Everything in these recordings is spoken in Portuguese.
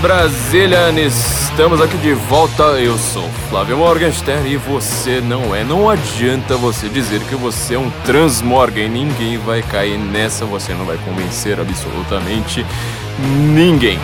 Brasilian! Estamos aqui de volta. Eu sou Flávio Morgenstern e você não é. Não adianta você dizer que você é um transmorgan. Ninguém vai cair nessa. Você não vai convencer absolutamente ninguém.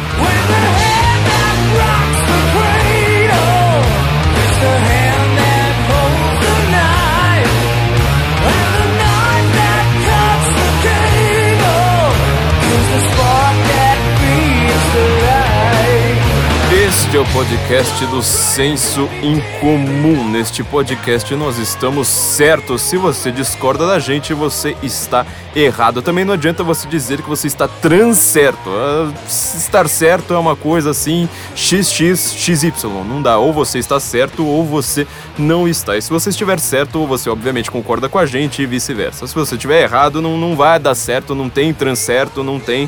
Este é o podcast do Senso Incomum. Neste podcast nós estamos certos. Se você discorda da gente, você está errado. Também não adianta você dizer que você está transcerto. Ah, Estar certo é uma coisa assim, XX, XY. Não dá. Ou você está certo ou você não está. E se você estiver certo, você obviamente concorda com a gente e vice-versa. Se você estiver errado, não, não vai dar certo, não tem transcerto, não tem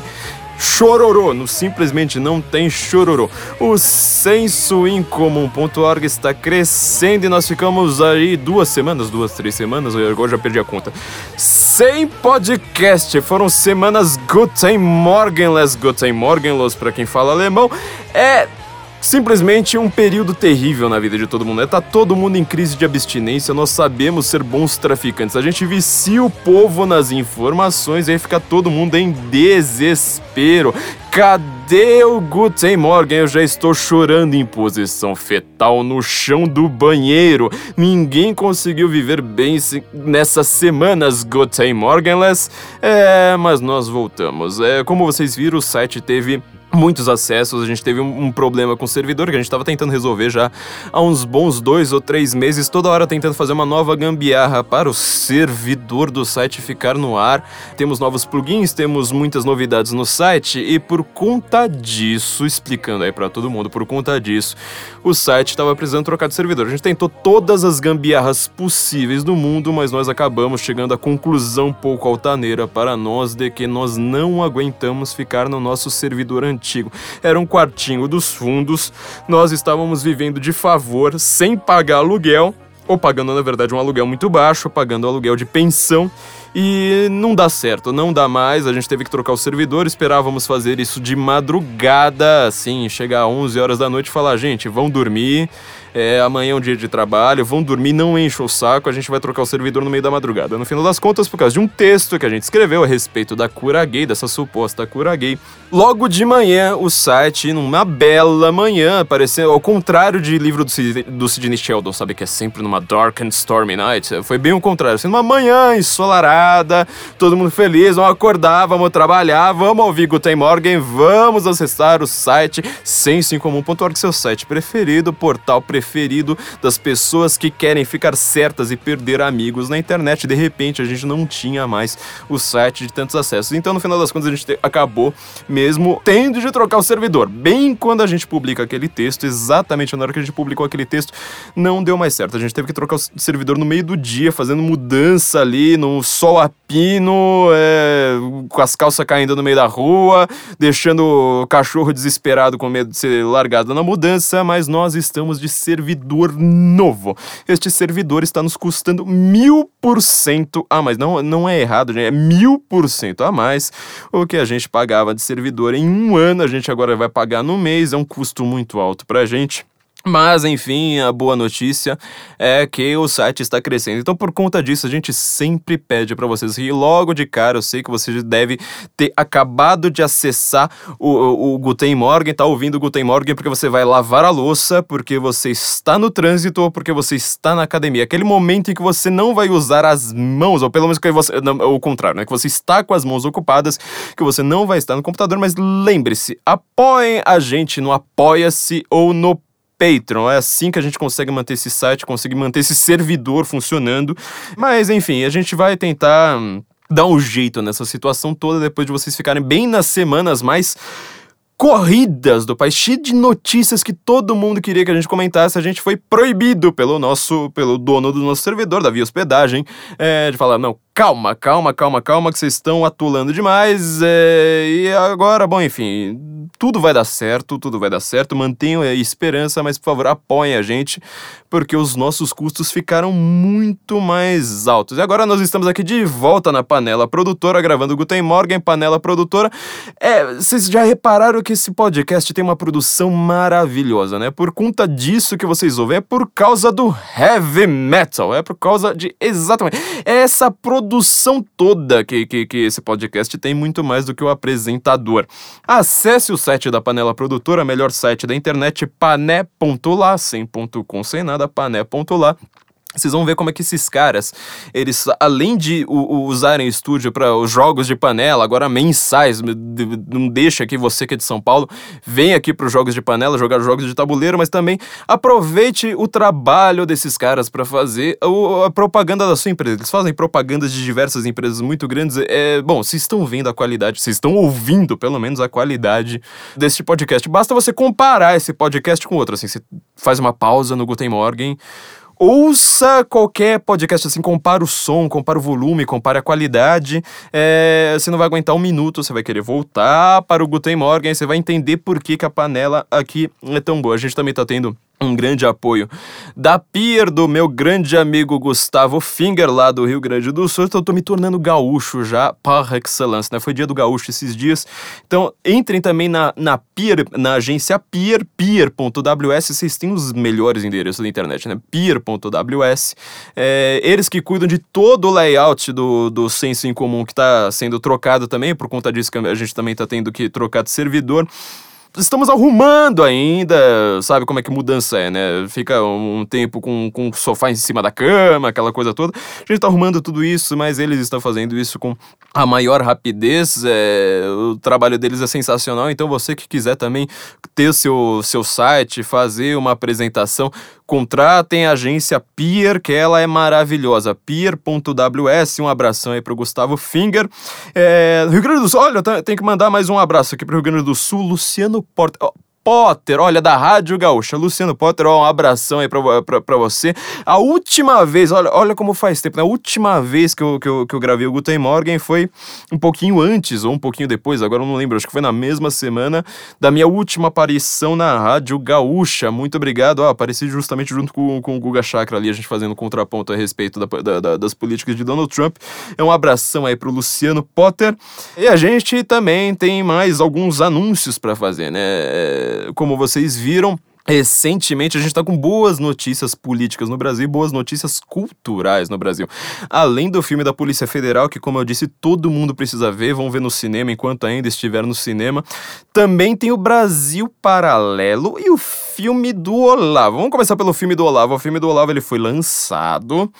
chororô, no simplesmente não tem chororô. O sensoincomum.org está crescendo e nós ficamos aí duas semanas, duas, três semanas, eu agora já perdi a conta. Sem podcast, foram semanas Guten Morgenless, Guten Morgenlos para quem fala alemão. É Simplesmente um período terrível na vida de todo mundo. né? Tá todo mundo em crise de abstinência, nós sabemos ser bons traficantes. A gente vicia o povo nas informações e aí fica todo mundo em desespero. Cadê o Guten Morgen? Eu já estou chorando em posição fetal no chão do banheiro. Ninguém conseguiu viver bem nessas semanas Guten Morgenless. É, mas nós voltamos. É, como vocês viram, o site teve muitos acessos, a gente teve um, um problema com o servidor que a gente estava tentando resolver já há uns bons dois ou três meses, toda hora tentando fazer uma nova gambiarra para o servidor do site ficar no ar. Temos novos plugins, temos muitas novidades no site e por conta disso, explicando aí para todo mundo, por conta disso, o site estava precisando trocar de servidor. A gente tentou todas as gambiarras possíveis do mundo, mas nós acabamos chegando à conclusão pouco altaneira para nós de que nós não aguentamos ficar no nosso servidor antigo. Era um quartinho dos fundos, nós estávamos vivendo de favor, sem pagar aluguel, ou pagando na verdade um aluguel muito baixo, pagando aluguel de pensão. E não dá certo, não dá mais. A gente teve que trocar o servidor. Esperávamos fazer isso de madrugada, assim, chegar às 11 horas da noite e falar: gente, vão dormir. É, amanhã é um dia de trabalho, vão dormir, não encha o saco, a gente vai trocar o servidor no meio da madrugada. No final das contas, por causa de um texto que a gente escreveu a respeito da cura gay, dessa suposta cura gay, logo de manhã o site, numa bela manhã, parecendo ao contrário de livro do, Sid- do Sidney Sheldon, sabe, que é sempre numa dark and stormy night, foi bem o contrário, sendo uma manhã ensolarada, todo mundo feliz, vamos acordar, vamos trabalhar, vamos ouvir Guten Morgen, vamos acessar o site sensoincomum.org, seu site preferido, portal preferido das pessoas que querem ficar certas e perder amigos na internet. De repente, a gente não tinha mais o site de tantos acessos. Então, no final das contas, a gente te- acabou mesmo tendo de trocar o servidor. Bem quando a gente publica aquele texto, exatamente na hora que a gente publicou aquele texto, não deu mais certo. A gente teve que trocar o servidor no meio do dia, fazendo mudança ali, no sol a pino, é, com as calças caindo no meio da rua, deixando o cachorro desesperado com medo de ser largado na mudança, mas nós estamos de servidor novo. Este servidor está nos custando mil por cento a mais. Não, não é errado, gente, é mil por cento a mais o que a gente pagava de servidor em um ano. A gente agora vai pagar no mês, é um custo muito alto pra gente. Mas, enfim, a boa notícia é que o site está crescendo. Então, por conta disso, a gente sempre pede para vocês que logo de cara, eu sei que você deve ter acabado de acessar o, o, o Guten Morgen, tá ouvindo o Guten Morgen porque você vai lavar a louça, porque você está no trânsito ou porque você está na academia. Aquele momento em que você não vai usar as mãos, ou pelo menos que você. Não, o contrário, né? Que você está com as mãos ocupadas, que você não vai estar no computador, mas lembre-se, apoiem a gente no Apoia-se ou no Patreon. É assim que a gente consegue manter esse site, consegue manter esse servidor funcionando. Mas enfim, a gente vai tentar hum, dar um jeito nessa situação toda depois de vocês ficarem bem nas semanas mais corridas do país, cheio de notícias que todo mundo queria que a gente comentasse. A gente foi proibido pelo nosso, pelo dono do nosso servidor, da Via Hospedagem, é, de falar, não, calma, calma, calma, calma, que vocês estão atolando demais. é, e agora, bom, enfim, tudo vai dar certo, tudo vai dar certo. Mantenham a esperança, mas por favor, apoiem a gente, porque os nossos custos ficaram muito mais altos. E agora nós estamos aqui de volta na Panela Produtora, gravando Guten Morgen, Panela Produtora. É, vocês já repararam que esse podcast tem uma produção maravilhosa, né? Por conta disso que vocês ouvem, é por causa do heavy metal, é por causa de. Exatamente. É essa produção toda que, que, que esse podcast tem, muito mais do que o apresentador. Acesse o site da Panela Produtora, melhor site da internet, pané.lá, sem ponto com, sem nada, pané.lá. Vocês vão ver como é que esses caras, eles, além de u- u- usarem o estúdio para os jogos de panela, agora mensais, não deixa que você que é de São Paulo, venha aqui para os jogos de panela, jogar jogos de tabuleiro, mas também aproveite o trabalho desses caras para fazer o- a propaganda da sua empresa. Eles fazem propagandas de diversas empresas muito grandes. É, bom, vocês estão vendo a qualidade, vocês estão ouvindo pelo menos a qualidade deste podcast. Basta você comparar esse podcast com outro, assim, você faz uma pausa no Guten Morgen, Ouça qualquer podcast assim, compara o som, compara o volume, compara a qualidade. É, você não vai aguentar um minuto, você vai querer voltar para o Guten Morgen, você vai entender por que, que a panela aqui é tão boa. A gente também tá tendo um grande apoio da Pier, do meu grande amigo Gustavo Finger, lá do Rio Grande do Sul. Então, eu tô me tornando gaúcho já, par excellence, né? Foi dia do gaúcho esses dias. Então, entrem também na, na Pier, na agência Pier, pier.ws, vocês têm os melhores endereços da internet, né? Pier.ws. É, eles que cuidam de todo o layout do, do Senso em Comum, que tá sendo trocado também, por conta disso que a gente também tá tendo que trocar de servidor. Estamos arrumando ainda, sabe como é que mudança é, né? Fica um tempo com, com o sofá em cima da cama, aquela coisa toda. A gente tá arrumando tudo isso, mas eles estão fazendo isso com a maior rapidez. é, o trabalho deles é sensacional, então você que quiser também ter seu, seu site, fazer uma apresentação, contratem a agência Pier, que ela é maravilhosa. Pier.ws, um abração aí pro Gustavo Finger. É, Rio Grande do Sul, olha, tenho que mandar mais um abraço aqui pro Rio Grande do Sul, Luciano Newport Potter, olha, da Rádio Gaúcha. Luciano Potter, ó, um abração aí pra, pra, pra você. A última vez, olha, olha como faz tempo, né? A última vez que eu, que, eu, que eu gravei o Guten Morgen foi um pouquinho antes ou um pouquinho depois, agora eu não lembro, acho que foi na mesma semana da minha última aparição na Rádio Gaúcha. Muito obrigado. Ó, apareci justamente junto com, com o Guga Chakra ali, a gente fazendo contraponto a respeito da- da- da- das políticas de Donald Trump. É um abração aí pro Luciano Potter. E a gente também tem mais alguns anúncios pra fazer, né? Como vocês viram. Recentemente a gente tá com boas notícias políticas no Brasil boas notícias culturais no Brasil. Além do filme da Polícia Federal, que, como eu disse, todo mundo precisa ver, vão ver no cinema enquanto ainda estiver no cinema. Também tem o Brasil Paralelo e o filme do Olavo. Vamos começar pelo filme do Olavo. O filme do Olavo ele foi lançado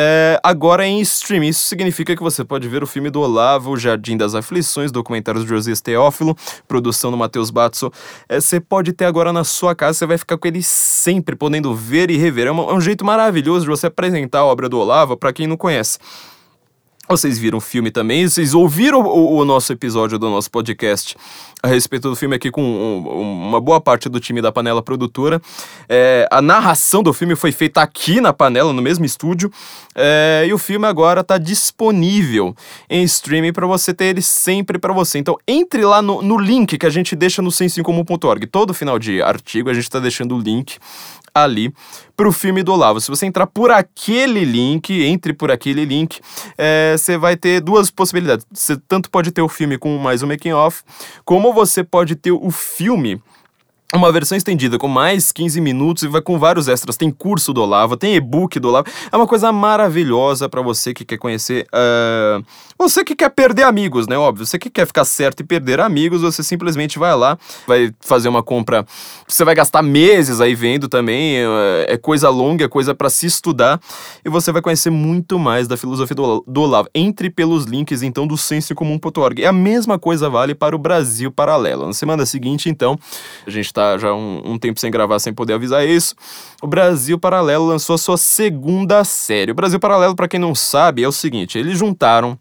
é, agora em streaming. Isso significa que você pode ver o filme do Olavo, Jardim das Aflições, documentários de Josias Teófilo, produção do Matheus Batso. É, você pode ter agora na sua casa, você vai ficar com ele sempre podendo ver e rever. É, uma- é um jeito maravilhoso de você apresentar a obra do Olavo para quem não conhece. Vocês viram o filme também, vocês ouviram o, o nosso episódio do nosso podcast a respeito do filme aqui com um- uma boa parte do time da Panela Produtora. É, a narração do filme foi feita aqui na Panela, no mesmo estúdio, é, e o filme agora está disponível em streaming para você ter ele sempre para você. Então entre lá no, no link que a gente deixa no sensoincomum.org. Todo final de artigo a gente está deixando o link ali pro filme do Olavo. Se você entrar por aquele link, entre por aquele link, é, você vai ter duas possibilidades. Você tanto pode ter o filme com mais um making off, como você pode ter o filme uma versão estendida com mais 15 minutos e vai com vários extras. Tem curso do Olavo, tem e-book do Olavo. É uma coisa maravilhosa para você que quer conhecer. ah, você que quer perder amigos, né? Óbvio. Você que quer ficar certo e perder amigos, você simplesmente vai lá, vai fazer uma compra. Você vai gastar meses aí vendo também. É é coisa longa, é coisa para se estudar. E você vai conhecer muito mais da filosofia do, Olavo. Entre pelos links, então, do sensocomum.org. E a mesma coisa vale para o Brasil Paralelo. Na semana seguinte, então, a gente tá já um, um tempo sem gravar, sem poder avisar isso. O Brasil Paralelo lançou a sua segunda série. O Brasil Paralelo, para quem não sabe, é o seguinte: eles juntaram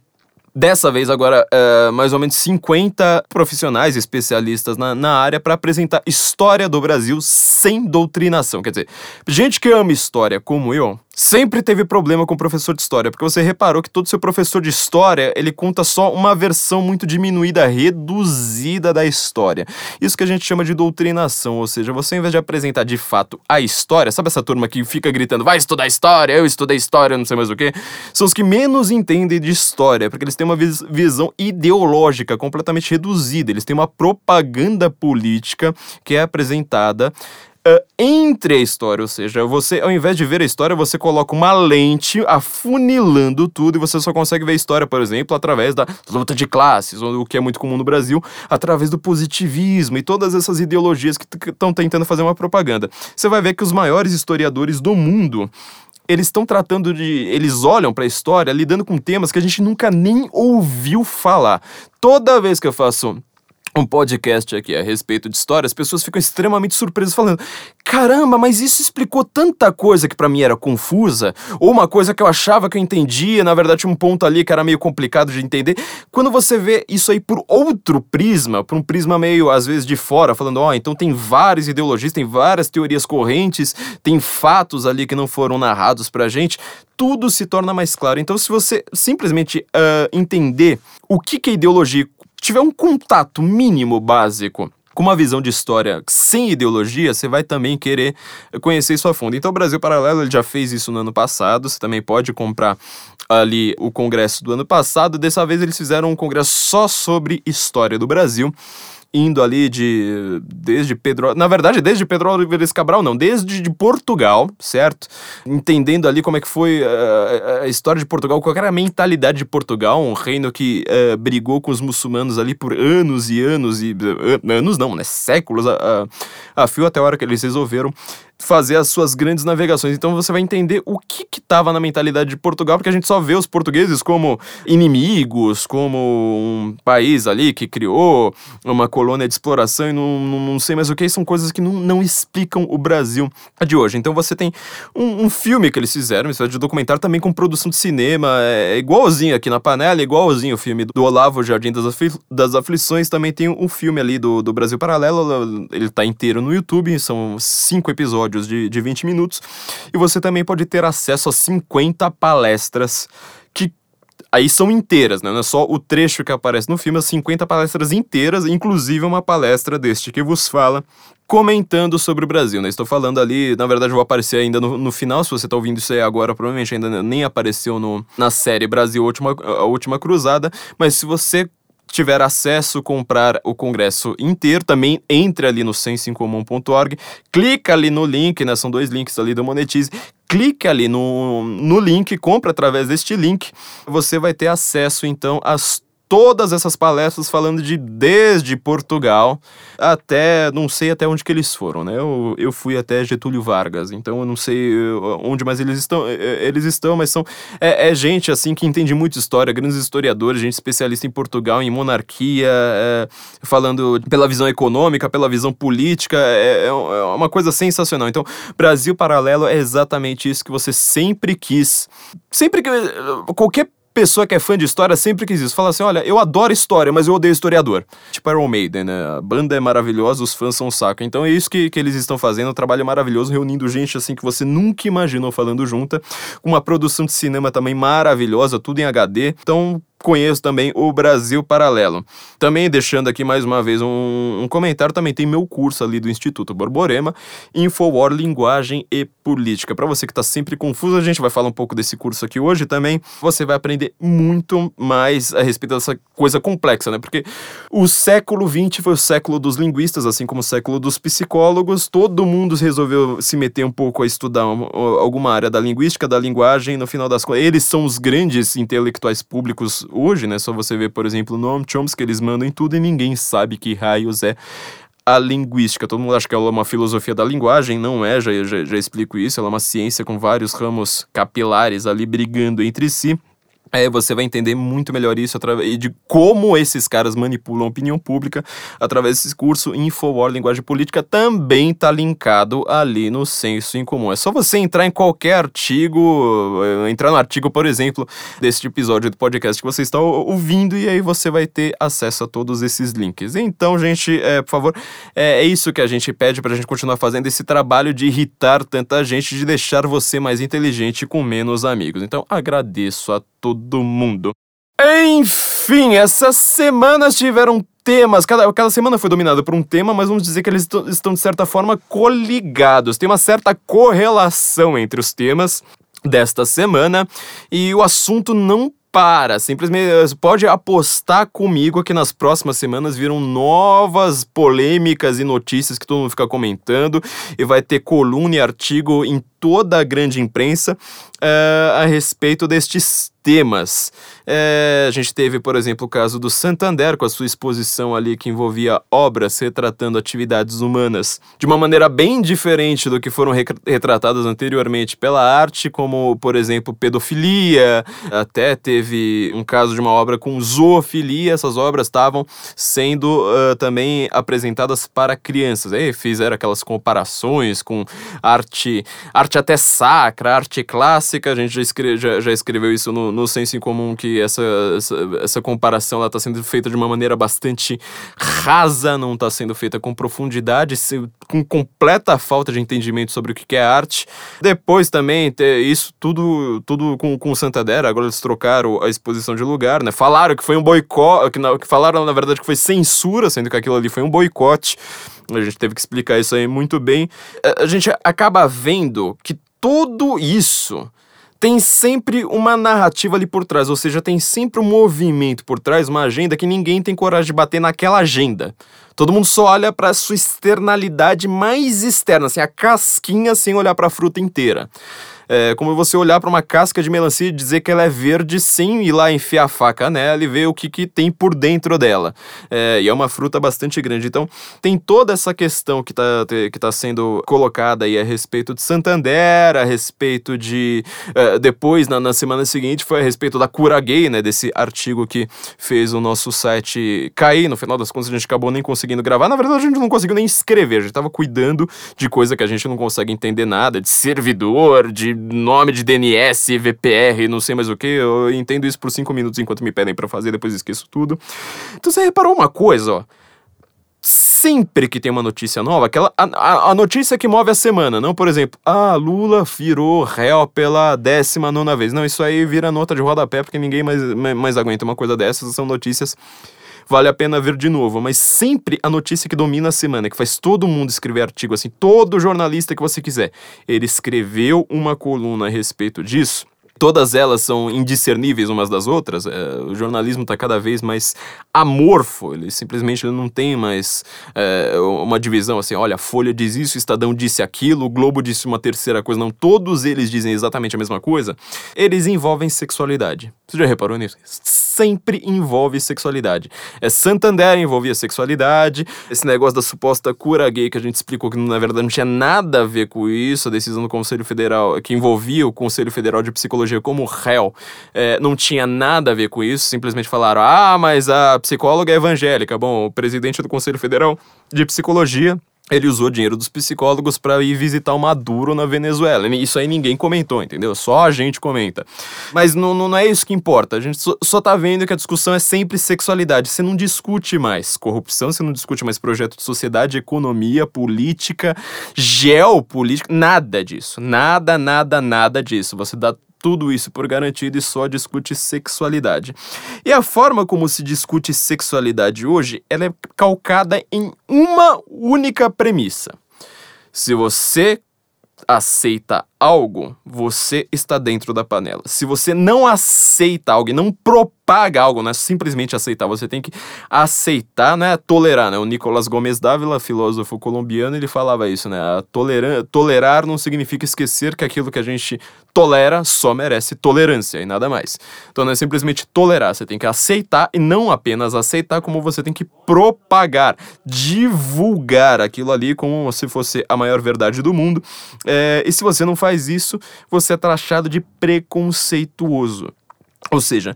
Dessa vez, agora, é, mais ou menos 50 profissionais especialistas na, na área para apresentar história do Brasil sem doutrinação. Quer dizer, gente que ama história como eu, sempre teve problema com o professor de história, porque você reparou que todo seu professor de história, ele conta só uma versão muito diminuída, reduzida da história. Isso que a gente chama de doutrinação, ou seja, você ao invés de apresentar de fato a história, sabe essa turma que fica gritando, vai estudar história, eu estudei história, não sei mais o que, são os que menos entendem de história, porque eles têm uma vis visão ideológica completamente reduzida, eles têm uma propaganda política que é apresentada uh, entre a história, ou seja, você, ao invés de ver a história, você coloca uma lente afunilando tudo e você só consegue ver a história, por exemplo, através da luta de classes, o que é muito comum no Brasil, através do positivismo e todas essas ideologias que estão tentando fazer uma propaganda. Você vai ver que os maiores historiadores do mundo eles estão tratando de. Eles olham para a história lidando com temas que a gente nunca nem ouviu falar. Toda vez que eu faço um podcast aqui a respeito de história, as pessoas ficam extremamente surpresas falando: "Caramba, mas isso explicou tanta coisa que para mim era confusa, ou uma coisa que eu achava que eu entendia, na verdade um ponto ali que era meio complicado de entender". Quando você vê isso aí por outro prisma, por um prisma meio às vezes de fora, falando: "Ó, oh, então tem várias ideologias, tem várias teorias correntes, tem fatos ali que não foram narrados pra gente", tudo se torna mais claro. Então, se você simplesmente uh, entender o que, que é ideologia tiver um contato mínimo básico com uma visão de história sem ideologia, você vai também querer conhecer isso a fundo. Então, o Brasil Paralelo ele já fez isso no ano passado. Você também pode comprar ali o congresso do ano passado. Dessa vez, eles fizeram um congresso só sobre história do Brasil indo ali de desde Pedro, na verdade desde Pedro Álvares Cabral não, desde de Portugal, certo? Entendendo ali como é que foi uh, a história de Portugal, qual era a mentalidade de Portugal, um reino que uh, brigou com os muçulmanos ali por anos e anos e uh, anos não, né, séculos a, a, a fio até a hora que eles resolveram fazer as suas grandes navegações. Então você vai entender o que estava na mentalidade de Portugal, porque a gente só vê os portugueses como inimigos, como um país ali que criou uma colônia de exploração e não, não, não sei mais o que, são coisas que não, não explicam o Brasil de hoje. Então você tem um, um filme que eles fizeram, isso é de documentário também com produção de cinema, é igualzinho aqui na panela, igualzinho o filme do Olavo Jardim das, Afli das Aflições, também tem um filme ali do, do Brasil Paralelo, ele tá inteiro no YouTube, são cinco episódios episódios de, de 20 minutos. E você também pode ter acesso a 50 palestras que aí são inteiras, né? Não é só o trecho que aparece no filme, as 50 palestras inteiras, inclusive uma palestra deste que vos fala, comentando sobre o Brasil, né? Estou falando ali, na verdade, vou aparecer ainda no, no final, se você está ouvindo isso aí agora, provavelmente ainda nem apareceu no, na série Brasil Última, a Última Cruzada, mas se você tiver acesso, comprar o congresso inteiro, também entre ali no sensoincomum.org, clica ali no link, né, são dois links ali do Monetize, clique ali no, no link, compra através deste link, você vai ter acesso então às todas essas palestras falando de desde Portugal até, não sei até onde que eles foram, né? Eu, eu fui até Getúlio Vargas, então eu não sei uh, onde mais eles estão, eh, eh, eles estão, mas são, é, é gente assim que entende muito história, grandes historiadores, gente especialista em Portugal, em monarquia, é, falando pela visão econômica, pela visão política, é, é, é uma coisa sensacional. Então, Brasil Paralelo é exatamente isso que você sempre quis, sempre que qualquer pessoa que é fã de história sempre quis isso. Fala assim: olha, eu adoro história, mas eu odeio historiador. Tipo Iron Maiden, né? A banda é maravilhosa, os fãs são um saco. Então é isso que, que eles estão fazendo, um trabalho maravilhoso, reunindo gente assim que você nunca imaginou falando junta. Uma produção de cinema também maravilhosa, tudo em HD. Então, conheço também o Brasil Paralelo. Também deixando aqui mais uma vez um, um comentário, também tem meu curso ali do Instituto Borborema, Infowar Linguagem e Política. Para você que está sempre confuso, a gente vai falar um pouco desse curso aqui hoje também. Você vai aprender muito mais a respeito dessa coisa complexa, né? Porque o século XX foi o século dos linguistas, assim como o século dos psicólogos. Todo mundo resolveu se meter um pouco a estudar alguma área da linguística, da linguagem. No final das contas, eles são os grandes intelectuais públicos hoje, né? Só você ver, por exemplo, o Noam Chomsky, eles mandam em tudo e ninguém sabe que raios é a linguística. Todo mundo acha que ela é uma filosofia da linguagem, não é, já, já, já explico isso. Ela é uma ciência com vários ramos capilares ali brigando entre si. É, você vai entender muito melhor isso através de como esses caras manipulam a opinião pública através desse curso Infowar Linguagem Política também tá linkado ali no senso em comum. É só você entrar em qualquer artigo, eh, entrar no artigo, por exemplo, deste episódio do podcast que você está ouvindo e aí você vai ter acesso a todos esses links. Então, gente, é, por favor, é, é isso que a gente pede pra gente continuar fazendo esse trabalho de irritar tanta gente, de deixar você mais inteligente com menos amigos. Então, agradeço a todo mundo. Enfim, essas semanas tiveram temas. Cada, cada semana foi dominada por um tema, mas vamos dizer que eles estão, de certa forma, coligados. Tem uma certa correlação entre os temas desta semana e o assunto não para. Simplesmente pode apostar comigo que nas próximas semanas viram novas polêmicas e notícias que todo mundo fica comentando e vai ter coluna e artigo em toda a grande imprensa uh, a respeito destes temas. É, a gente teve, por exemplo, o caso do Santander, com a sua exposição ali que envolvia obras retratando atividades humanas de uma maneira bem diferente do que foram retratadas anteriormente pela arte, como, por exemplo, pedofilia. Até teve um caso de uma obra com zoofilia. Essas obras estavam sendo uh, também apresentadas para crianças. Aí fizeram aquelas comparações com arte, arte até sacra, arte clássica. A gente já, já, já escreveu isso no, no senso em comum que essa, essa, essa comparação está sendo feita de uma maneira bastante rasa, não está sendo feita com profundidade, com completa falta de entendimento sobre o que é arte. Depois também, isso tudo, tudo com, com o Santander, agora eles trocaram a exposição de lugar, né? Falaram que foi um boicote, que, que falaram na verdade que foi censura, sendo que aquilo ali foi um boicote. A gente teve que explicar isso aí muito bem. A gente acaba vendo que tudo isso tem sempre uma narrativa ali por trás, ou seja, tem sempre um movimento por trás, uma agenda que ninguém tem coragem de bater naquela agenda. Todo mundo só olha para sua externalidade mais externa, assim, a casquinha sem olhar para a fruta inteira. É como você olhar para uma casca de melancia e dizer que ela é verde sem ir lá enfiar a faca nela e ver o que, que tem por dentro dela. É, e é uma fruta bastante grande. Então, tem toda essa questão que está que tá sendo colocada aí a respeito de Santander, a respeito de. É, depois, na, na semana seguinte, foi a respeito da cura gay, né? Desse artigo que fez o nosso site cair. No final das contas, a gente acabou nem conseguindo gravar. Na verdade, a gente não conseguiu nem escrever. A gente estava cuidando de coisa que a gente não consegue entender nada, de servidor, de nome de DNS, VPR, não sei mais o que. Eu entendo isso por cinco minutos enquanto me pedem para fazer, depois esqueço tudo. Então você reparou uma coisa, ó sempre que tem uma notícia nova, aquela, a, a, notícia que move a semana, não, por exemplo, ah, Lula virou réu pela décima nona vez. Não, isso aí vira nota de rodapé, porque ninguém mais, mais aguenta uma coisa dessas, são notícias vale a pena ver de novo. Mas sempre a notícia que domina a semana, que faz todo mundo escrever artigo assim, todo jornalista que você quiser, ele escreveu uma coluna a respeito disso todas elas são indiscerníveis umas das outras. É, o jornalismo está cada vez mais amorfo, ele simplesmente não tem mais é, uma divisão assim, olha, a Folha diz isso, o Estadão disse aquilo, o Globo disse uma terceira coisa. Não, todos eles dizem exatamente a mesma coisa. Eles envolvem sexualidade. Você já reparou nisso? Sempre envolve sexualidade. É Santander envolvia sexualidade, esse negócio da suposta cura gay que a gente explicou que na verdade não tinha nada a ver com isso, a decisão do Conselho Federal, que envolvia o Conselho Federal de Psicologia como réu é, não tinha nada a ver com isso, simplesmente falaram: ah, mas a psicóloga é evangélica. Bom, o presidente do Conselho Federal de Psicologia ele usou dinheiro dos psicólogos para ir visitar o Maduro na Venezuela. Isso aí ninguém comentou, entendeu? Só a gente comenta. Mas não, não é isso que importa. A gente só, só tá vendo que a discussão é sempre sexualidade. Você não discute mais corrupção, você não discute mais projeto de sociedade, economia, política, geopolítica, nada disso. Nada, nada, nada disso. Você dá tudo isso por garantido e só discute sexualidade. E a forma como se discute sexualidade hoje, ela é calcada em uma única premissa. Se você aceita algo, você está dentro da panela. Se você não aceita algo e não propaga algo, não é simplesmente aceitar, você tem que aceitar, né? Tolerar, né? O Nicolás Gomes Dávila, filósofo colombiano, ele falava isso, né? Tolerar, tolerar não significa esquecer que aquilo que a gente tolera só merece tolerância e nada mais. Então não é simplesmente tolerar, você tem que aceitar e não apenas aceitar, como você tem que propagar, divulgar aquilo ali como se fosse a maior verdade do mundo. É, e se você não faz isso, você é taxado de preconceituoso. Ou seja,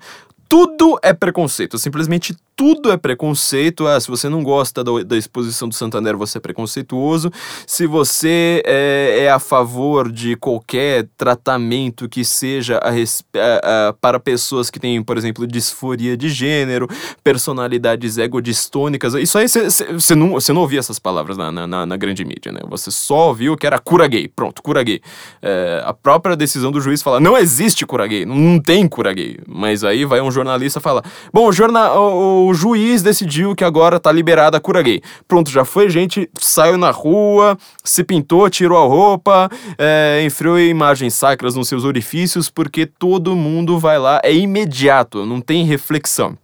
tudo é preconceito, simplesmente tudo é preconceito. Ah, se você não gosta da, da exposição do Santander, você é preconceituoso. Se você é, é a favor de qualquer tratamento que seja a a- a- para pessoas que têm, por exemplo, disforia de gênero, personalidades egodistônicas, isso aí você não, não ouvia essas palavras na, na, na- grande mídia, né? Você só ouviu que era cura gay. Pronto, cura gay. É, a própria decisão do juiz fala: não existe cura gay, não, tem cura gay. Mas aí vai um jornalista falar: bom, o, jorna, o, o juiz decidiu que agora tá liberada a cura gay. Pronto, já foi gente, saiu na rua, se pintou, tirou a roupa, é, enfiou imagens sacras nos seus orifícios, porque todo mundo vai lá, é imediato, não tem reflexão.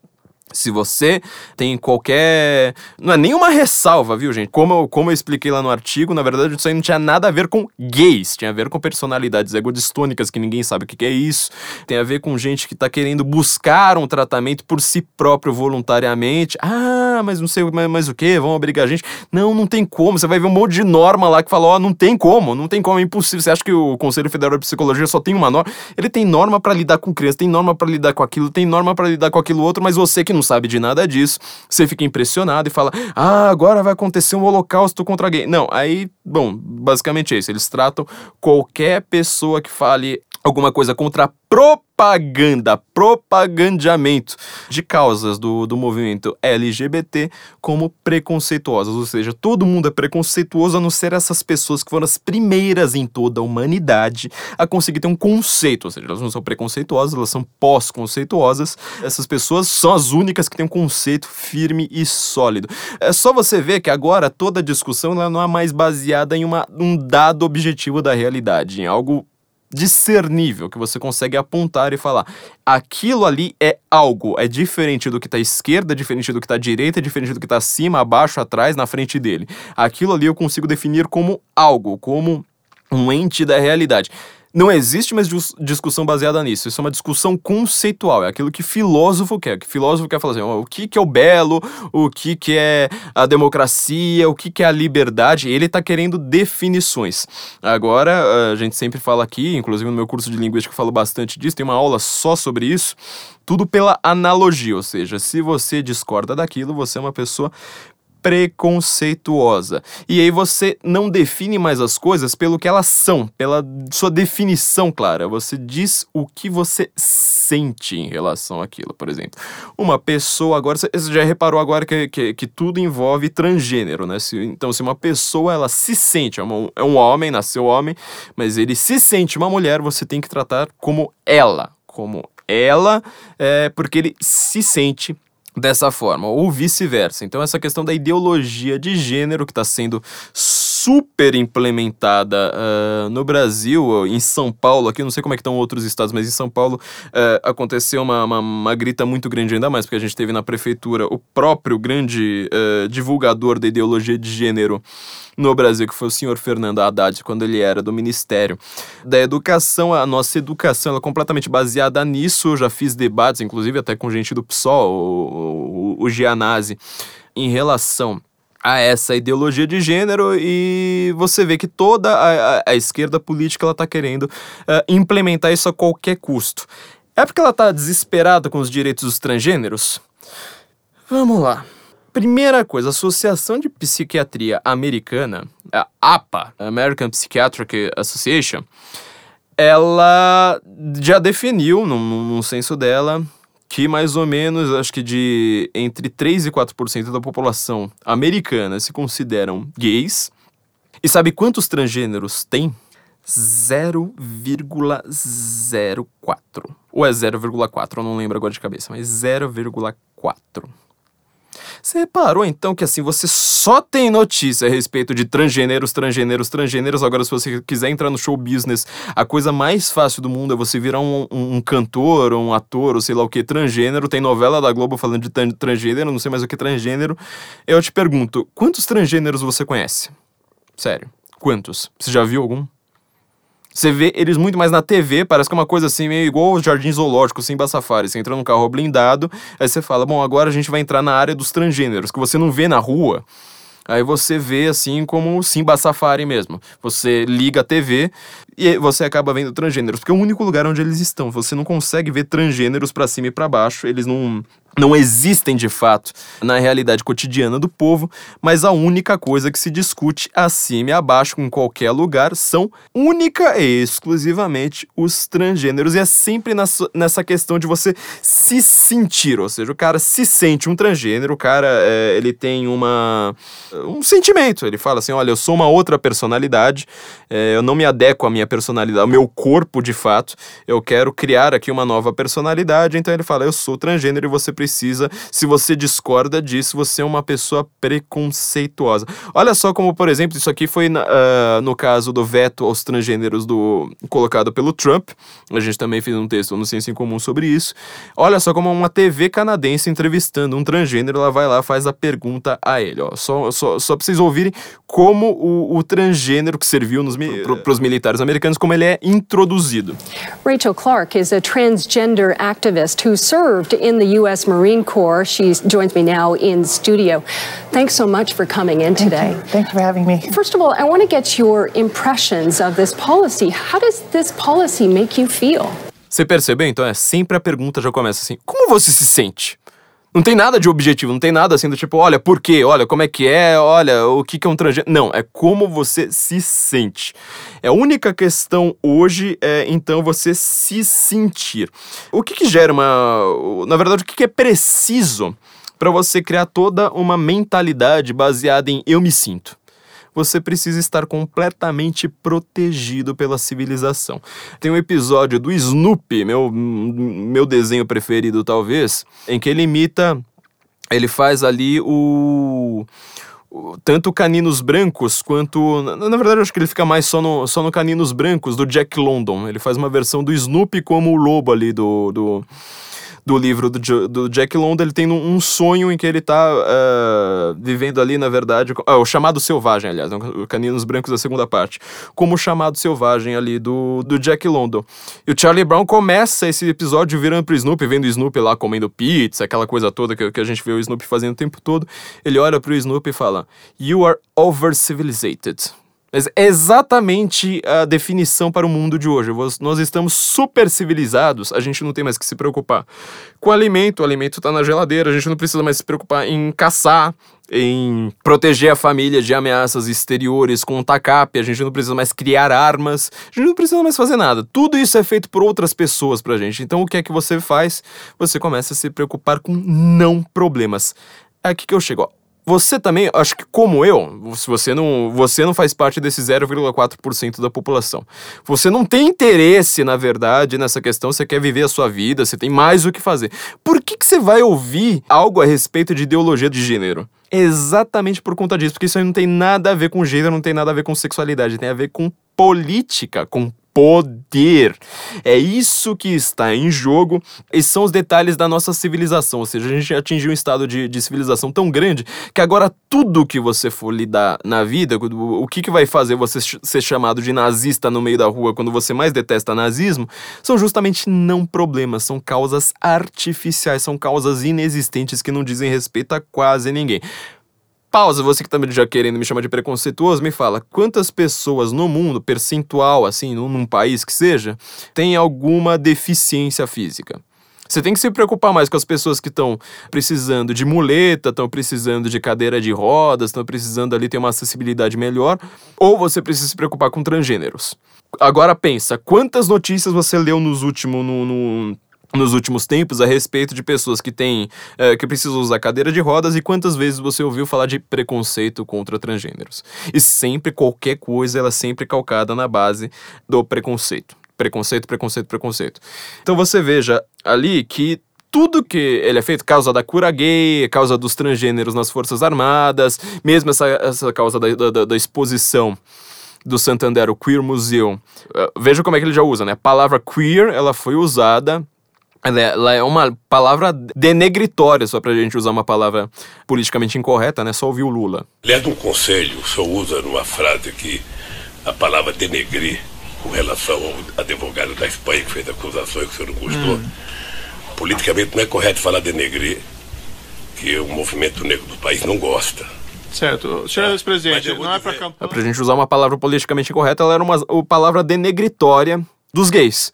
Se você tem qualquer. Não é nenhuma ressalva, viu, gente? Como eu, como eu expliquei lá no artigo, na verdade, isso aí não tinha nada a ver com gays. Tinha a ver com personalidades egodistônicas, que ninguém sabe o que é isso. Tem a ver com gente que tá querendo buscar um tratamento por si próprio voluntariamente. Ah, mas não sei mas, mas o que? Vão obrigar a gente? Não, não tem como. Você vai ver um monte de norma lá que fala: ó, não tem como, não tem como, é impossível. Você acha que o Conselho Federal de Psicologia só tem uma norma? Ele tem norma pra lidar com criança, tem norma pra lidar com aquilo, tem norma pra lidar com aquilo outro, mas você que não sabe de nada disso, você fica impressionado e fala: ah, agora vai acontecer um holocausto contra gay. Não, aí, bom, basicamente é isso. Eles tratam qualquer pessoa que fale alguma coisa contra a propaganda, propagandeamento de causas do, do movimento LGBT como preconceituosas. Ou seja, todo mundo é preconceituoso a não ser essas pessoas que foram as primeiras em toda a humanidade a conseguir ter um conceito. Ou seja, elas não são preconceituosas, elas são pós-conceituosas. Essas pessoas são as únicas que têm um conceito firme e sólido. É só você ver que agora toda a discussão ela não é mais baseada em uma, um dado objetivo da realidade, em algo discernível, que você consegue apontar e falar: aquilo ali é algo, é diferente do que está à esquerda, é diferente do que está à direita, é diferente do que está acima, abaixo, atrás, na frente dele. Aquilo ali eu consigo definir como algo, como um ente da realidade. Não existe mais dis- discussão baseada nisso. Isso é uma discussão conceitual. É aquilo que filósofo quer. Que filósofo quer falar assim, o que, que é o belo, o que, que é a democracia, o que, que é a liberdade. Ele está querendo definições. Agora, a gente sempre fala aqui, inclusive no meu curso de linguística eu falo bastante disso, tem uma aula só sobre isso. Tudo pela analogia, ou seja, se você discorda daquilo, você é uma pessoa preconceituosa. E aí você não define mais as coisas pelo que elas são, pela sua definição clara. Você diz o que você sente em relação àquilo, por exemplo. Uma pessoa agora, você já reparou agora que, que, que tudo envolve transgênero, né? Se- então, se uma pessoa ela se sente, é, uma- é um homem, nasceu homem, mas ele se sente uma mulher, você tem que tratar como ela, como ela, é, porque ele se sente dessa forma, ou vice-versa. Então, essa questão da ideologia de gênero que está sendo super implementada ah, no Brasil, em São Paulo, aqui não sei como é que estão outros estados, mas em São Paulo eh, aconteceu uma, uma, uma grita muito grande, ainda mais porque a gente teve na prefeitura o próprio grande eh, divulgador da ideologia de gênero no Brasil, que foi o senhor Fernando Haddad, quando ele era do Ministério da Educação. A nossa educação ela é completamente baseada nisso. Eu já fiz debates, inclusive até com gente do PSOL, o, o, o Gianazzi, em relação a essa ideologia de gênero e você vê que toda a, a- esquerda política ela está querendo eh, implementar isso a qualquer custo. É porque ela está desesperada com os direitos dos transgêneros? Vamos lá. Primeira coisa, a Associação de Psiquiatria Americana, a APA, American Psychiatric Association, ela já definiu, num, num senso dela, que mais ou menos, acho que de entre 3 e 4% da população americana se consideram gays. E sabe quantos transgêneros tem? 0,04. Ou é 0,4, eu não lembro agora de cabeça, mas 0,4. Você reparou então que assim você só tem notícia a respeito de transgêneros, transgêneros, transgêneros. Agora, se você quiser entrar no show business, a coisa mais fácil do mundo é você virar um, um, um cantor, um ator, ou sei lá o que, transgênero. Tem novela da Globo falando de tran- transgênero, não sei mais o que transgênero. Eu te pergunto, quantos transgêneros você conhece? Sério, quantos? Você já viu algum? Você vê eles muito mais na TV, parece que é uma coisa assim, meio igual o Jardim Zoológico, sem Safari. Você entra num carro blindado, aí você fala, bom, agora a gente vai entrar na área dos transgêneros, que você não vê na rua. Aí você vê assim como Simba Safari mesmo. Você liga a TV e você acaba vendo transgêneros, porque é o único lugar onde eles estão. Você não consegue ver transgêneros pra cima e pra baixo, eles não não existem de fato na realidade cotidiana do povo, mas a única coisa que se discute acima e abaixo em qualquer lugar são única e exclusivamente os transgêneros. E é sempre nessa, questão de você se sentir, ou seja, o cara se sente um transgênero, o cara é, ele tem uma um sentimento. Ele fala assim: olha, eu sou uma outra personalidade, é, eu não me adequo à minha personalidade, ao meu corpo de fato, eu quero criar aqui uma nova personalidade. Então ele fala: eu sou transgênero e você precisa precisa. Se você discorda disso, você é uma pessoa preconceituosa. Olha só como, por exemplo, isso aqui foi na, uh, no caso do veto aos transgêneros do colocado pelo Trump. A gente também fez um texto no Ciência em Comum sobre isso. Olha só como uma TV canadense entrevistando um transgênero, ela vai lá faz a pergunta a ele. Ó. Só, só, só pra vocês ouvirem como o, o transgênero que serviu nos, para os militares americanos, como ele é introduzido. Rachel Clark is a transgender activist who served in the U.S. Marine Corps. She joins me now in studio. Thanks so much for coming in today. Thank you. Thank you for having me. First of all, I want to get your impressions of this policy. How does this policy make you feel? Você percebeu? Então é sempre a pergunta já começa assim: como você se sente? Não tem nada de objetivo, não tem nada assim do tipo, olha, por quê? Olha, como é que é? Olha, o que, que é um transgênero? Não, é como você se sente. É a única questão hoje é, então, você se sentir. O que, que gera uma. Na verdade, o que, que é preciso para você criar toda uma mentalidade baseada em eu me sinto? Você precisa estar completamente protegido pela civilização. Tem um episódio do Snoopy, meu, meu desenho preferido talvez, em que ele imita, ele faz ali o tanto Caninos Brancos quanto. Na, verdade, eu acho que ele fica mais só no, só no Caninos Brancos, do Jack London. Ele faz uma versão do Snoopy como o lobo ali do, do, do livro do, do Jack London, ele tem um, sonho em que ele tá uh, vivendo ali, na verdade, uh, o chamado selvagem, aliás, o Caninos Brancos da segunda parte, como o chamado selvagem ali do, do Jack London. E o Charlie Brown começa esse episódio virando pro Snoopy, vendo o Snoopy lá comendo pizza, aquela coisa toda que, que a gente vê o Snoopy fazendo o tempo todo. Ele olha pro Snoopy e fala: You are over-civilizated. É exatamente a definição para o mundo de hoje. Nós estamos super civilizados, a gente não tem mais que se preocupar com alimento, o alimento está na geladeira, a gente não precisa mais se preocupar em caçar, em proteger a família de ameaças exteriores com um TACAP, a gente não precisa mais criar armas, a gente não precisa mais fazer nada. Tudo isso é feito por outras pessoas pra gente. Então o que é que você faz? Você começa a se preocupar com não problemas. É aqui que eu chego. Você também, acho que como eu, se você não, você não faz parte desse 0,4% da população. Você não tem interesse, na verdade, nessa questão, você quer viver a sua vida, você tem mais o que fazer. Por que, que você vai ouvir algo a respeito de ideologia de gênero? Exatamente por conta disso, porque isso aí não tem nada a ver com gênero, não tem nada a ver com sexualidade, tem a ver com política, com poder. É isso que está em jogo e são os detalhes da nossa civilização. Ou seja, a gente atingiu um estado de, de civilização tão grande que agora tudo que você for lidar na vida, o, que, que vai fazer você ser chamado de nazista no meio da rua quando você mais detesta nazismo, são justamente não problemas, são causas artificiais, são causas inexistentes que não dizem respeito a quase ninguém. Pausa, você que tá já querendo me chamar de preconceituoso, me fala, quantas pessoas no mundo, percentual, assim, num, num país que seja, tem alguma deficiência física? Você tem que se preocupar mais com as pessoas que estão precisando de muleta, estão precisando de cadeira de rodas, estão precisando ali ter uma acessibilidade melhor, ou você precisa se preocupar com transgêneros. Agora pensa, quantas notícias você leu nos últimos no, no nos últimos tempos a respeito de pessoas que têm é, que precisam usar cadeira de rodas e quantas vezes você ouviu falar de preconceito contra transgêneros e sempre qualquer coisa ela é sempre calcada na base do preconceito preconceito preconceito preconceito então você veja ali que tudo que ele é feito, causa da cura gay, causa dos transgêneros nas Forças Armadas, mesmo essa, essa causa da, da, da exposição do Santander, o Queer Museum. Uh, veja como é que ele já usa, né? A palavra queer, ela foi usada ela é, ela é uma palavra denegritória, só pra gente usar uma palavra politicamente incorreta, né? Só ouvir o Lula. Aliás, um conselho, o senhor usa numa frase aqui a palavra denegrir com relação ao advogado da Espanha que fez acusações que o senhor não gostou. Hum. Politicamente não é correto falar denegrir, que o movimento negro do país não gosta. Certo. Senhor ex-presidente, não é pra campanha. Pra gente usar uma palavra politicamente correta, ela era uma, uma palavra denegritória dos gays.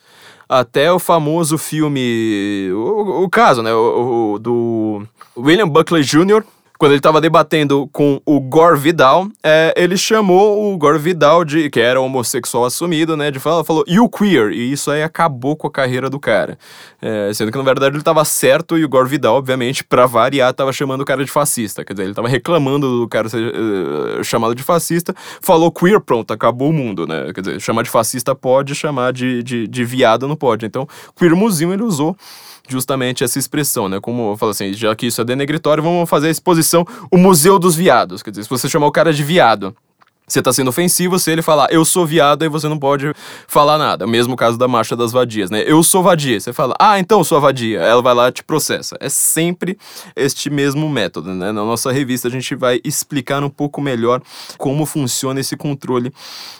Até o famoso filme. O, o caso, né? O, o- do William Buckley Jr., quando ele tava debatendo com o Gore Vidal, é, ele chamou o Gore Vidal, de, que era homossexual assumido, né? De falar, falou, you queer. E isso aí acabou com a carreira do cara. É, sendo que, na verdade, ele tava certo e o Gore Vidal, obviamente, pra variar, tava chamando o cara de fascista. Quer dizer, ele tava reclamando do cara ser eh, chamado de fascista, falou queer, pronto, acabou o mundo, né? Quer dizer, chamar de fascista pode, chamar de, de, de viado não pode. Então, queer muzinho ele usou justamente essa expressão, né? Como eu falo assim, já que isso é denegritório, vamos fazer a exposição o Museu dos Viados. Quer dizer, se você chamar o cara de viado, você tá sendo ofensivo se ele falar eu sou viado, aí você não pode falar nada. O mesmo caso da marcha das vadias, né? Eu sou vadia. Você fala, ah, então eu sou vadia. Ela vai lá e te processa. É sempre este mesmo método, né? Na nossa revista a gente vai explicar um pouco melhor como funciona esse controle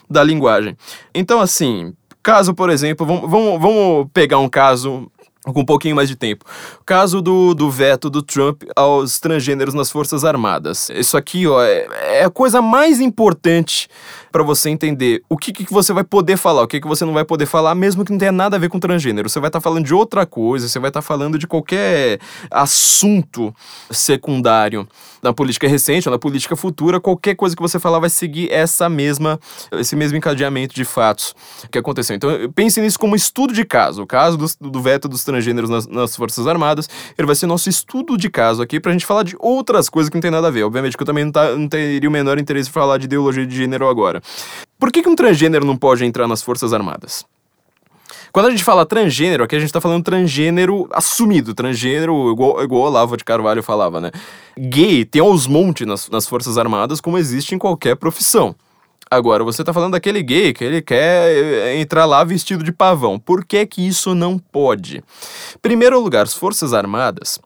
da linguagem. Então, assim, caso, por exemplo, vamos, vamos, vamos pegar um caso com um pouquinho mais de tempo. Caso do, do veto do Trump aos transgêneros nas Forças Armadas. Isso aqui, ó, é, é a coisa mais importante para você entender o que, que você vai poder falar, o que, que você não vai poder falar, mesmo que não tenha nada a ver com transgênero. Você vai estar falando de outra coisa, você vai estar falando de qualquer assunto secundário na política recente ou na política futura, qualquer coisa que você falar vai seguir essa mesma, esse mesmo encadeamento de fatos que aconteceu. Então, pense nisso como estudo de caso. O caso do, do veto dos transgêneros nas, nas Forças Armadas, ele vai ser nosso estudo de caso aqui pra gente falar de outras coisas que não tem nada a ver. Obviamente que eu também não, tá, não teria o menor interesse em falar de ideologia de gênero agora. Por que, que um transgênero não pode entrar nas Forças Armadas? Quando a gente fala transgênero, aqui a gente tá falando transgênero assumido, transgênero igual, igual Olavo de Carvalho falava, né? Gay tem aos montes nas, nas Forças Armadas, como existe em qualquer profissão. Agora, você tá falando daquele gay que ele quer eh, entrar lá vestido de pavão. Por que que isso não pode? Primeiro lugar, as Forças Armadas,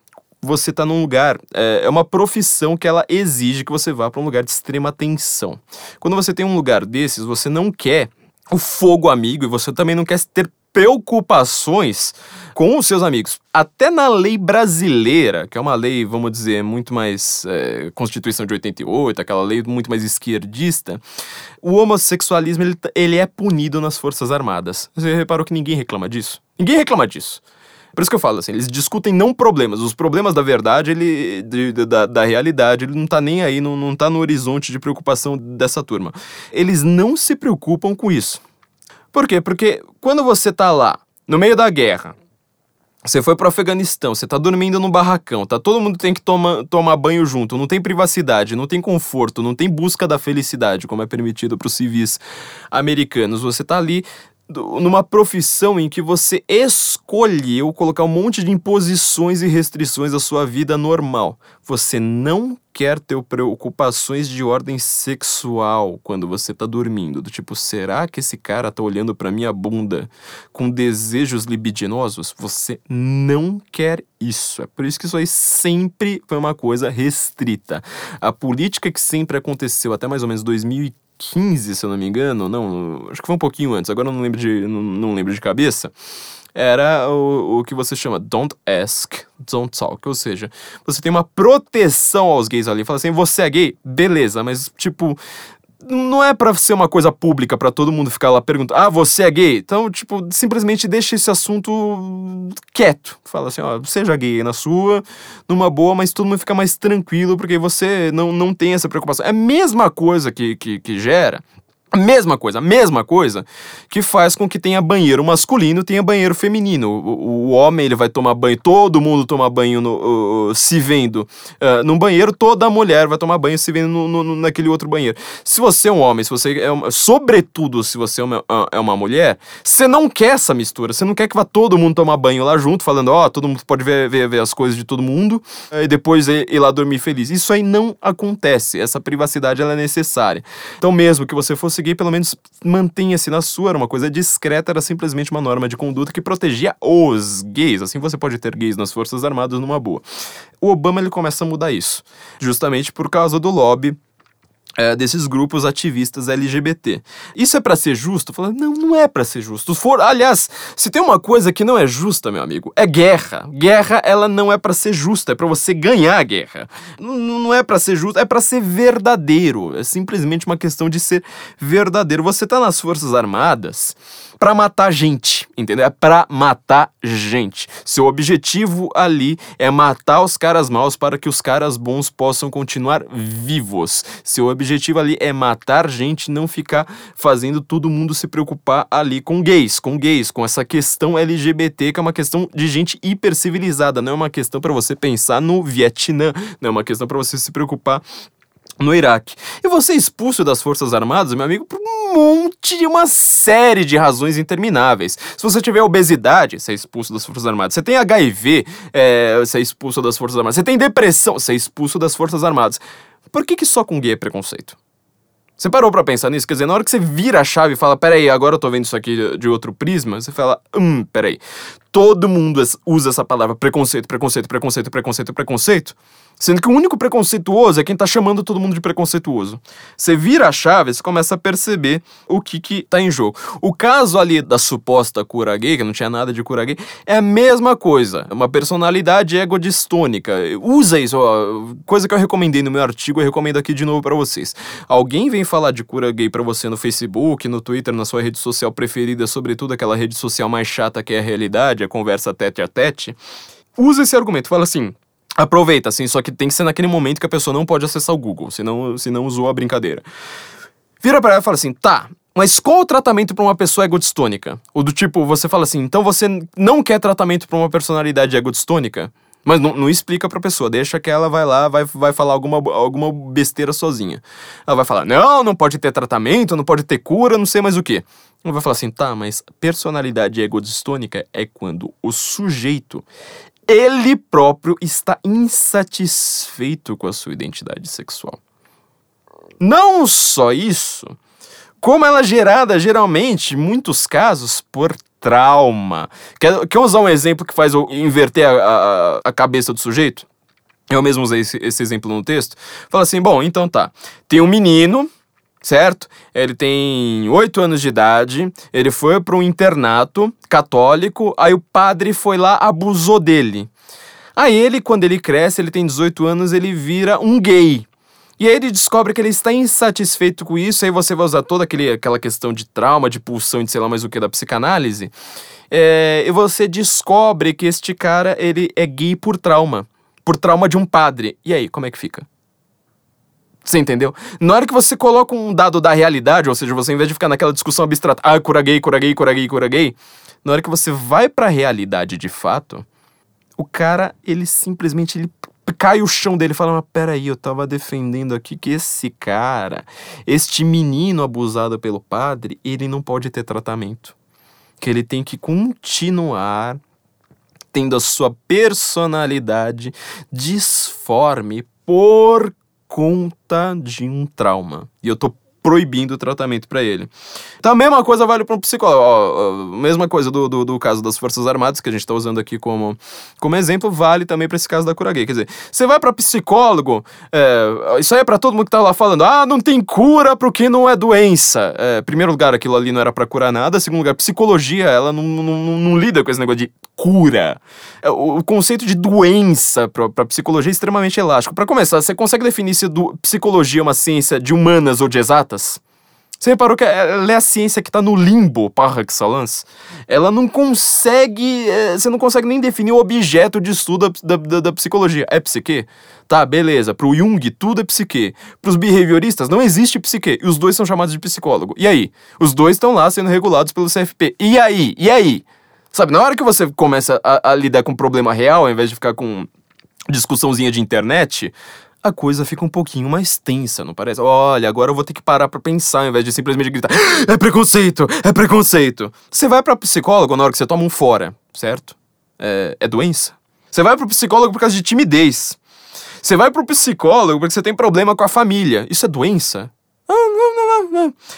você tá num lugar, é, é uma profissão que ela exige que você vá para um lugar de extrema tensão. Quando você tem um lugar desses, você não quer o fogo amigo e você também não quer ter preocupações com os seus amigos. Até na lei brasileira, que é uma lei, vamos dizer, muito mais é, Constituição de 88, aquela lei muito mais esquerdista, o homossexualismo ele, ele é punido nas Forças Armadas. Você reparou que ninguém reclama disso? Ninguém reclama disso. Por isso que eu falo assim, eles discutem não problemas. Os problemas da verdade, ele. de- de- da, da realidade, ele não tá nem aí, não, não tá no horizonte de preocupação dessa turma. Eles não se preocupam com isso. Por quê? Porque quando você tá lá, no meio da guerra, você foi pro Afeganistão, você tá dormindo no barracão, tá todo mundo tem que toma, tomar banho junto, não tem privacidade, não tem conforto, não tem busca da felicidade, como é permitido pros civis americanos. Você tá ali numa profissão em que você escolheu colocar um monte de imposições e restrições à sua vida normal. Você não quer ter preocupações de ordem sexual quando você tá dormindo, do tipo, será que esse cara tá olhando pra minha bunda com desejos libidinosos? Você não quer isso. É por isso que isso aí sempre foi uma coisa restrita. A política que sempre aconteceu até mais ou menos 2015, se eu não me engano, não, acho que foi um pouquinho antes, agora eu não lembro de, não, não lembro de cabeça. Era o, o que você chama don't ask, don't talk. Ou seja, você tem uma proteção aos gays ali. Fala assim, você é gay? Beleza, mas tipo, não é pra ser uma coisa pública pra todo mundo ficar lá perguntando, ah, você é gay? Então, tipo, simplesmente deixa esse assunto quieto. Fala assim, ó, seja gay na sua, numa boa, mas todo mundo fica mais tranquilo porque você não, não tem essa preocupação. É a mesma coisa que, que, que gera. A mesma coisa, a mesma coisa que faz com que tenha banheiro masculino, tenha banheiro feminino. O, o homem ele vai tomar banho, todo mundo toma banho no, uh, se vendo uh, num banheiro, toda mulher vai tomar banho se vendo no, no- naquele outro banheiro. Se você é um homem, se você é uma, sobretudo se você é uma, uh, é uma mulher, você não quer essa mistura, você não quer que vá todo mundo tomar banho lá junto, falando, ó, todo mundo pode ver, ver, ver as coisas de todo mundo uh, e depois ir, ir lá dormir feliz. Isso aí não acontece, essa privacidade ela é necessária. Então, mesmo que você fosse gay, pelo menos mantenha-se na sua, era uma coisa discreta, era simplesmente uma norma de conduta que protegia os gays. Assim você pode ter gays nas Forças Armadas numa boa. O Obama ele começa a mudar isso, justamente por causa do lobby é, desses grupos ativistas LGBT. Isso é pra ser justo? Fala, não, não é pra ser justo. For, aliás, se tem uma coisa que não é justa, meu amigo, é guerra. Guerra, ela não é pra ser justa, é pra você ganhar a guerra. Não, não é pra ser justo, é pra ser verdadeiro. É simplesmente uma questão de ser verdadeiro. Você tá nas Forças Armadas pra matar gente, entendeu? É pra matar gente. Seu objetivo ali é matar os caras maus para que os caras bons possam continuar vivos. Seu objetivo ali é matar gente, não ficar fazendo todo mundo se preocupar ali com gays, com gays, com essa questão LGBT, que é uma questão de gente hipercivilizada, não é uma questão pra você pensar no Vietnã, não é uma questão pra você se preocupar no Iraque. E você é expulso das Forças Armadas, meu amigo, por um monte de uma série de razões intermináveis. Se você tiver obesidade, você é expulso das Forças Armadas. Você tem HIV, é, você é expulso das Forças Armadas. Você tem depressão, você é expulso das Forças Armadas. Por que, que só com gay é preconceito? Você parou pra pensar nisso? Quer dizer, na hora que você vira a chave e fala, peraí, agora eu tô vendo isso aqui de outro prisma, você fala, hum, peraí. Todo mundo usa essa palavra preconceito, preconceito, preconceito, preconceito, preconceito. Sendo que o único preconceituoso é quem tá chamando todo mundo de preconceituoso. Você vira a chave, você começa a perceber o que que tá em jogo. O caso ali da suposta cura gay, que não tinha nada de cura gay, é a mesma coisa. É Uma personalidade egodistônica. Usa isso, ó, coisa que eu recomendei no meu artigo, eu recomendo aqui de novo para vocês. Alguém vem falar de cura gay para você no Facebook, no Twitter, na sua rede social preferida, sobretudo aquela rede social mais chata que é a realidade, conversa tete a tete. Usa esse argumento, fala assim: Aproveita, assim, só que tem que ser naquele momento que a pessoa não pode acessar o Google, senão, senão usou a brincadeira. Vira pra ela e fala assim, tá, mas qual o tratamento pra uma pessoa egodistônica? Ou do tipo, você fala assim, então você não quer tratamento pra uma personalidade egodistônica? Mas não, não explica pra pessoa, deixa que ela vai lá, vai, vai falar alguma, alguma besteira sozinha. Ela vai falar, não, não pode ter tratamento, não pode ter cura, não sei mais o que. Ela vai falar assim, tá, mas personalidade egodistônica é quando o sujeito ele próprio está insatisfeito com a sua identidade sexual. Não só isso, como ela é gerada geralmente, em muitos casos, por trauma. Quer, quer usar um exemplo que faz eu inverter a, a, a cabeça do sujeito? Eu mesmo usei esse, esse exemplo no texto. Fala assim: bom, então tá. Tem um menino certo? Ele tem oito anos de idade, ele foi para um internato católico, aí o padre foi lá, abusou dele. Aí ele, quando ele cresce, ele tem 18 anos, ele vira um gay. E aí ele descobre que ele está insatisfeito com isso, aí você vai usar toda aquele, aquela questão de trauma, de pulsão, de sei lá mais o que, da psicanálise, é, e você descobre que este cara, ele é gay por trauma. Por trauma de um padre. E aí, como é que fica? Você entendeu? Na hora que você coloca um dado da realidade, ou seja, você em vez de ficar naquela discussão abstrata, ah, cura gay, cura gay, cura gay, cura gay, na hora que você vai pra realidade de fato, o cara, ele simplesmente ele cai o chão dele e fala: Mas peraí, eu tava defendendo aqui que esse cara, este menino abusado pelo padre, ele não pode ter tratamento. Que ele tem que continuar tendo a sua personalidade disforme por conta de um trauma. E eu tô proibindo o tratamento para ele. Então a mesma coisa vale para um psicólogo. Ó, mesma coisa do, do, do, caso das Forças Armadas, que a gente está usando aqui como, como exemplo, vale também para esse caso da cura gay. Quer dizer, você vai para psicólogo, é, isso aí é para todo mundo que tá lá falando, ah, não tem cura pro que não é doença. É, primeiro lugar, aquilo ali não era para curar nada. Segundo lugar, psicologia, ela não, não, não, não lida com esse negócio de cura. É, o, conceito de doença para psicologia é extremamente elástico. Para começar, você consegue definir se psicologia é uma ciência de humanas ou de exatas? Você reparou que ela é a ciência que tá no limbo par excellence? Ela não consegue. É, você não consegue nem definir o objeto de estudo da, da, da psicologia. É psique? Tá, beleza. Pro Jung, tudo é psique. Pros behavioristas, não existe psique. E os dois são chamados de psicólogo. E aí? Os dois estão lá sendo regulados pelo CFP. E aí? E aí? Sabe, na hora que você começa a, a lidar com um problema real, ao invés de ficar com discussãozinha de internet, a coisa fica um pouquinho mais tensa, não parece? Olha, agora eu vou ter que parar pra pensar ao invés de simplesmente gritar: É preconceito! É preconceito! Você vai pra psicólogo na hora que você toma um fora, certo? É, é doença. Você vai pro psicólogo por causa de timidez. Você vai pro psicólogo porque você tem problema com a família. Isso é doença?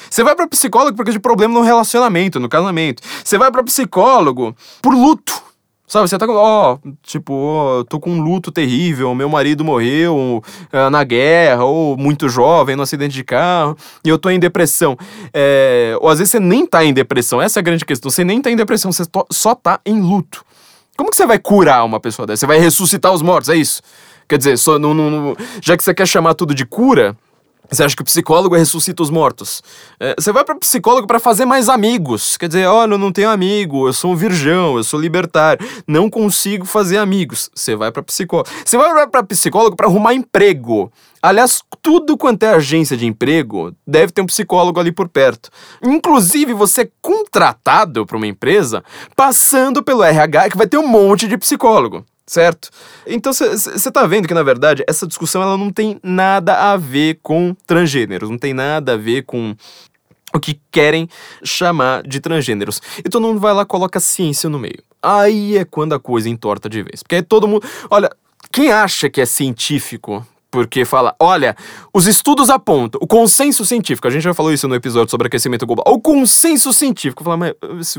Você vai pra psicólogo por causa de problema no relacionamento, no casamento. Você vai pra psicólogo por luto. Sabe, você tá com, ó, tipo, tô com um luto terrível, meu marido morreu ah, na guerra, ou muito jovem, no acidente de carro, e eu tô em depressão. É, ou às vezes você nem tá em depressão, essa é a grande questão, você nem tá em depressão, você só tá em luto. Como que você vai curar uma pessoa dessa? Você vai ressuscitar os mortos, é isso? Quer dizer, só já que você quer chamar tudo de cura, você acha que o psicólogo ressuscita os mortos? É, você vai para psicólogo para fazer mais amigos. Quer dizer, olha, eu não tenho amigo, eu sou um virgão, eu sou libertário, não consigo fazer amigos. Você vai para psicólogo. Você vai para psicólogo para arrumar emprego. Aliás, tudo quanto é agência de emprego deve ter um psicólogo ali por perto. Inclusive, você é contratado para uma empresa passando pelo RH que vai ter um monte de psicólogo certo? Então você tá vendo que, na verdade, essa discussão ela não tem nada a ver com transgêneros, não tem nada a ver com o que querem chamar de transgêneros. E todo mundo vai lá coloca ciência no meio. Aí é quando a coisa entorta de vez. Porque aí todo mundo. Olha, quem acha que é científico porque fala, olha, os estudos apontam, o consenso científico, a gente já falou isso no episódio sobre aquecimento global, o consenso científico, fala, mas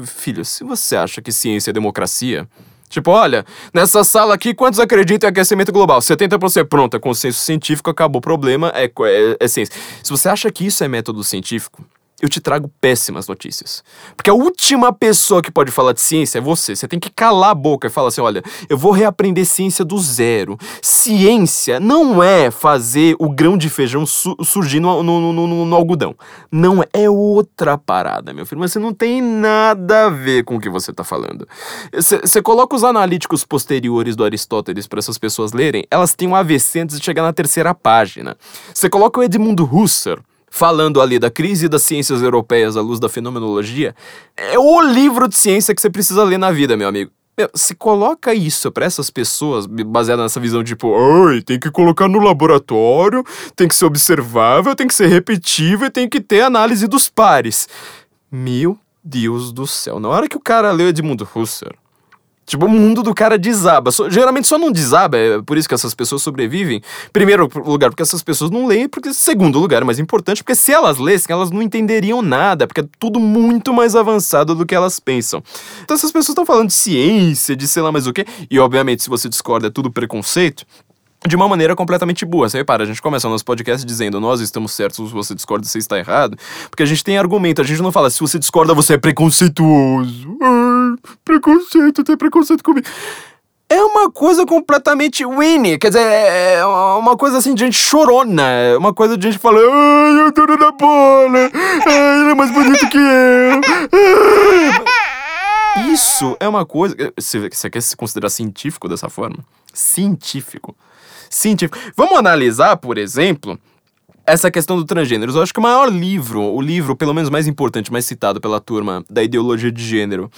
filho, se você acha que ciência é democracia, Tipo, olha, nessa sala aqui, quantos acreditam em aquecimento global? 70% pronto, é consenso científico, acabou o problema, é, é, é ciência. Se você acha que isso é método científico, eu te trago péssimas notícias. Porque a última pessoa que pode falar de ciência é você. Você tem que calar a boca e falar assim: olha, eu vou reaprender ciência do zero. Ciência não é fazer o grão de feijão su surgir no, no, no, no, algodão. Não é, outra parada, meu filho. Mas você não tem nada a ver com o que você tá falando. Você coloca os analíticos posteriores do Aristóteles para essas pessoas lerem, elas têm um AVC antes de chegar na terceira página. Você coloca o Edmundo Husserl falando ali da crise das ciências europeias à luz da fenomenologia, é o livro de ciência que você precisa ler na vida, meu amigo. Se coloca isso para essas pessoas, baseada nessa visão tipo, ai, tem que colocar no laboratório, tem que ser observável, tem que ser repetível, tem que ter análise dos pares. Meu Deus do céu, na hora que o cara leu Edmundo Husserl, Tipo, o mundo do cara desaba. So, geralmente só não desaba, é por isso que essas pessoas sobrevivem. Primeiro lugar, porque essas pessoas não leem, porque segundo lugar, mais importante, porque se elas lessem, elas não entenderiam nada, porque é tudo muito mais avançado do que elas pensam. Então essas pessoas estão falando de ciência, de sei lá mais o quê, e obviamente se você discorda é tudo preconceito, de uma maneira completamente boa. Você repara, a gente começa o nosso podcast dizendo nós estamos certos, você discorda, você está errado, porque a gente tem argumento, a gente não fala se você discorda, você é preconceituoso. Ai, preconceito, tem preconceito comigo. É uma coisa completamente winnie, quer dizer, é uma coisa assim de gente chorona, é uma coisa de gente falando, ai, eu tô na bola, ai, ele é mais bonito que eu. Isso é uma coisa. Você quer se considerar científico dessa forma? Científico científico. Vamos analisar, por exemplo, essa questão do transgêneros. Eu acho que o maior livro, o livro pelo menos mais importante, mais citado pela turma da ideologia de gênero,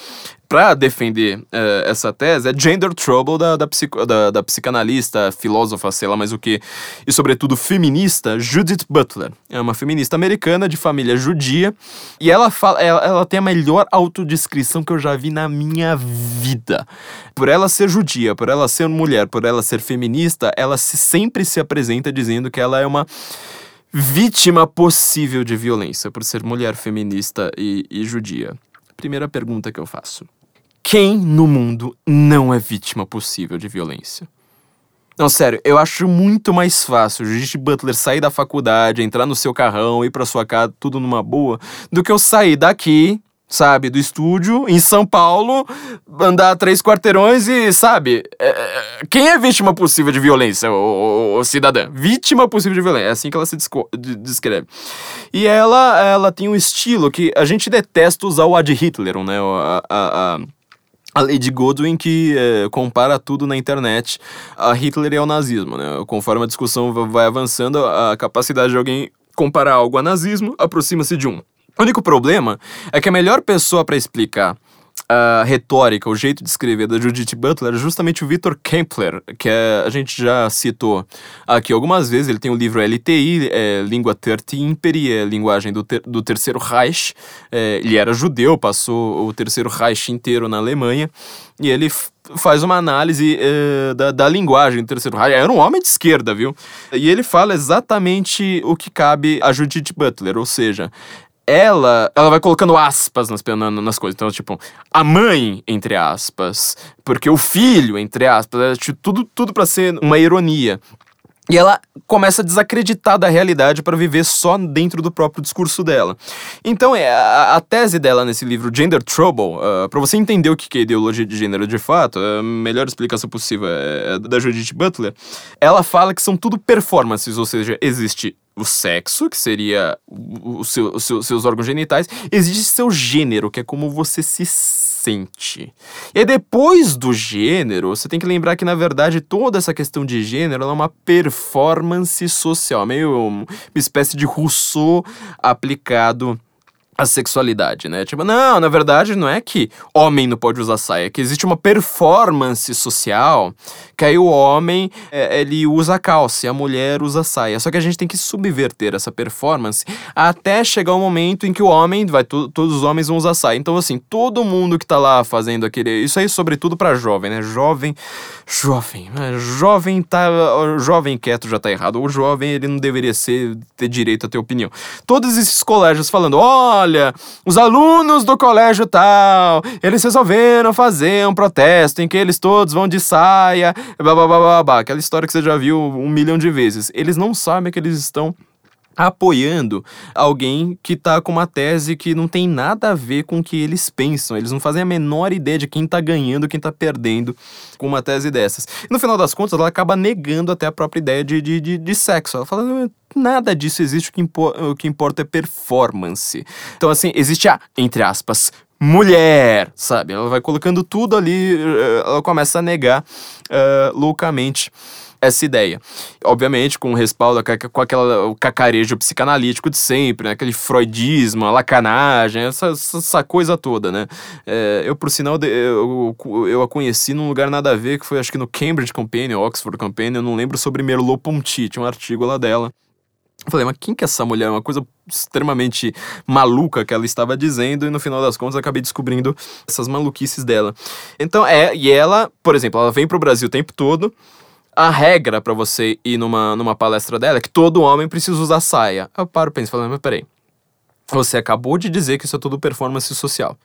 para defender uh, essa tese é Gender Trouble da, da, psico, da, da, psicanalista, filósofa, sei lá mais o que, e sobretudo feminista Judith Butler. É uma feminista americana de família judia e ela, fala, ela, ela tem a melhor autodescrição que eu já vi na minha vida. Por ela ser judia, por ela ser mulher, por ela ser feminista, ela se, sempre se apresenta dizendo que ela é uma vítima possível de violência por ser mulher feminista e, e judia. Primeira pergunta que eu faço. Quem no mundo não é vítima possível de violência? Não, sério, eu acho muito mais fácil Judith Butler sair da faculdade, entrar no seu carrão, ir pra sua casa, tudo numa boa, do que eu sair daqui, sabe, do estúdio, em São Paulo, andar três quarteirões e, sabe, é, quem é vítima possível de violência, o, o, o, cidadã? Vítima possível de violência, é assim que ela se descreve. E ela, ela tem um estilo que a gente detesta usar o ad Hitler, né, a, a, a a Lady Godwin que é, compara tudo na internet a Hitler e ao nazismo, né? Conforme a discussão vai avançando, a capacidade de alguém comparar algo a nazismo aproxima-se de um. O único problema é que a melhor pessoa para explicar a retórica, o jeito de escrever da Judith Butler é justamente o Victor Kempler, que é, a gente já citou aqui algumas vezes. Ele tem o livro LTI, é, Língua Terti Imperi, é linguagem do, ter, do Terceiro Reich. É, ele era judeu, passou o Terceiro Reich inteiro na Alemanha, e ele faz uma análise é, da, da linguagem do Terceiro Reich. Era um homem de esquerda, viu? E ele fala exatamente o que cabe a Judith Butler, ou seja, ela, ela vai colocando aspas nas, na- nas coisas. Então, tipo, a mãe, entre aspas, porque o filho, entre aspas, é, tipo, tudo, tudo para ser uma ironia. E ela começa a desacreditar da realidade para viver só dentro do próprio discurso dela. Então, é, a, a tese dela nesse livro, Gender Trouble, para você entender o que que é ideologia de gênero de fato, a melhor explicação possível é da Judith Butler, ela fala que são tudo performances, ou seja, existe o sexo, que seria o, o seu, os seus, órgãos genitais, existe seu gênero, que é como você se sente. E depois do gênero, você tem que lembrar que, na verdade, toda essa questão de gênero é uma performance social, meio uma espécie de Rousseau aplicado à sexualidade, né? Tipo, não, na verdade não é que homem não pode usar saia, é que existe uma performance social que aí o homem, é, ele usa calça e a mulher usa saia. Só que a gente tem que subverter essa performance até chegar o momento em que o homem, vai, to- todos os homens vão usar saia. Então, assim, todo mundo que tá lá fazendo aquele... Isso aí, sobretudo pra jovem, né? Jovem, jovem, né? jovem tá... Jovem quieto já tá errado. O jovem, ele não deveria ser, ter direito a ter opinião. Todos esses colégios falando, olha, os alunos do colégio tal, eles resolveram fazer um protesto em que eles todos vão de saia, blá, blá, blá, blá, blá. Aquela história que você já viu um milhão de vezes. Eles não sabem que eles estão apoiando alguém que tá com uma tese que não tem nada a ver com o que eles pensam. Eles não fazem a menor ideia de quem tá ganhando, quem tá perdendo com uma tese dessas. E no final das contas, ela acaba negando até a própria ideia de, de, de, de sexo. Ela fala, "Não, nada disso existe, o que, impo- o que importa é performance. Então, assim, existe a, entre aspas, mulher, sabe? Ela vai colocando tudo ali, eh, ela começa a negar eh, loucamente essa ideia. Obviamente, com o respaldo, com aquela, o cacarejo psicanalítico de sempre, né? aquele freudismo, a lacanagem, essa, essa- coisa toda, né? É, eu, por sinal, eu, eu a conheci num lugar nada a ver, que foi acho que no Cambridge Companion, Oxford Companion, eu não lembro sobre Merleau-Ponty, tinha um artigo lá dela. Falei, mas quem que é essa mulher? Uma coisa extremamente maluca que ela estava dizendo, e no final das contas acabei descobrindo essas maluquices dela. Então, é, e ela, por exemplo, ela vem pro Brasil o tempo todo. A regra pra você ir numa, numa palestra dela é que todo homem precisa usar saia. Eu paro e penso, falando, mas peraí. Você acabou de dizer que isso é tudo performance social.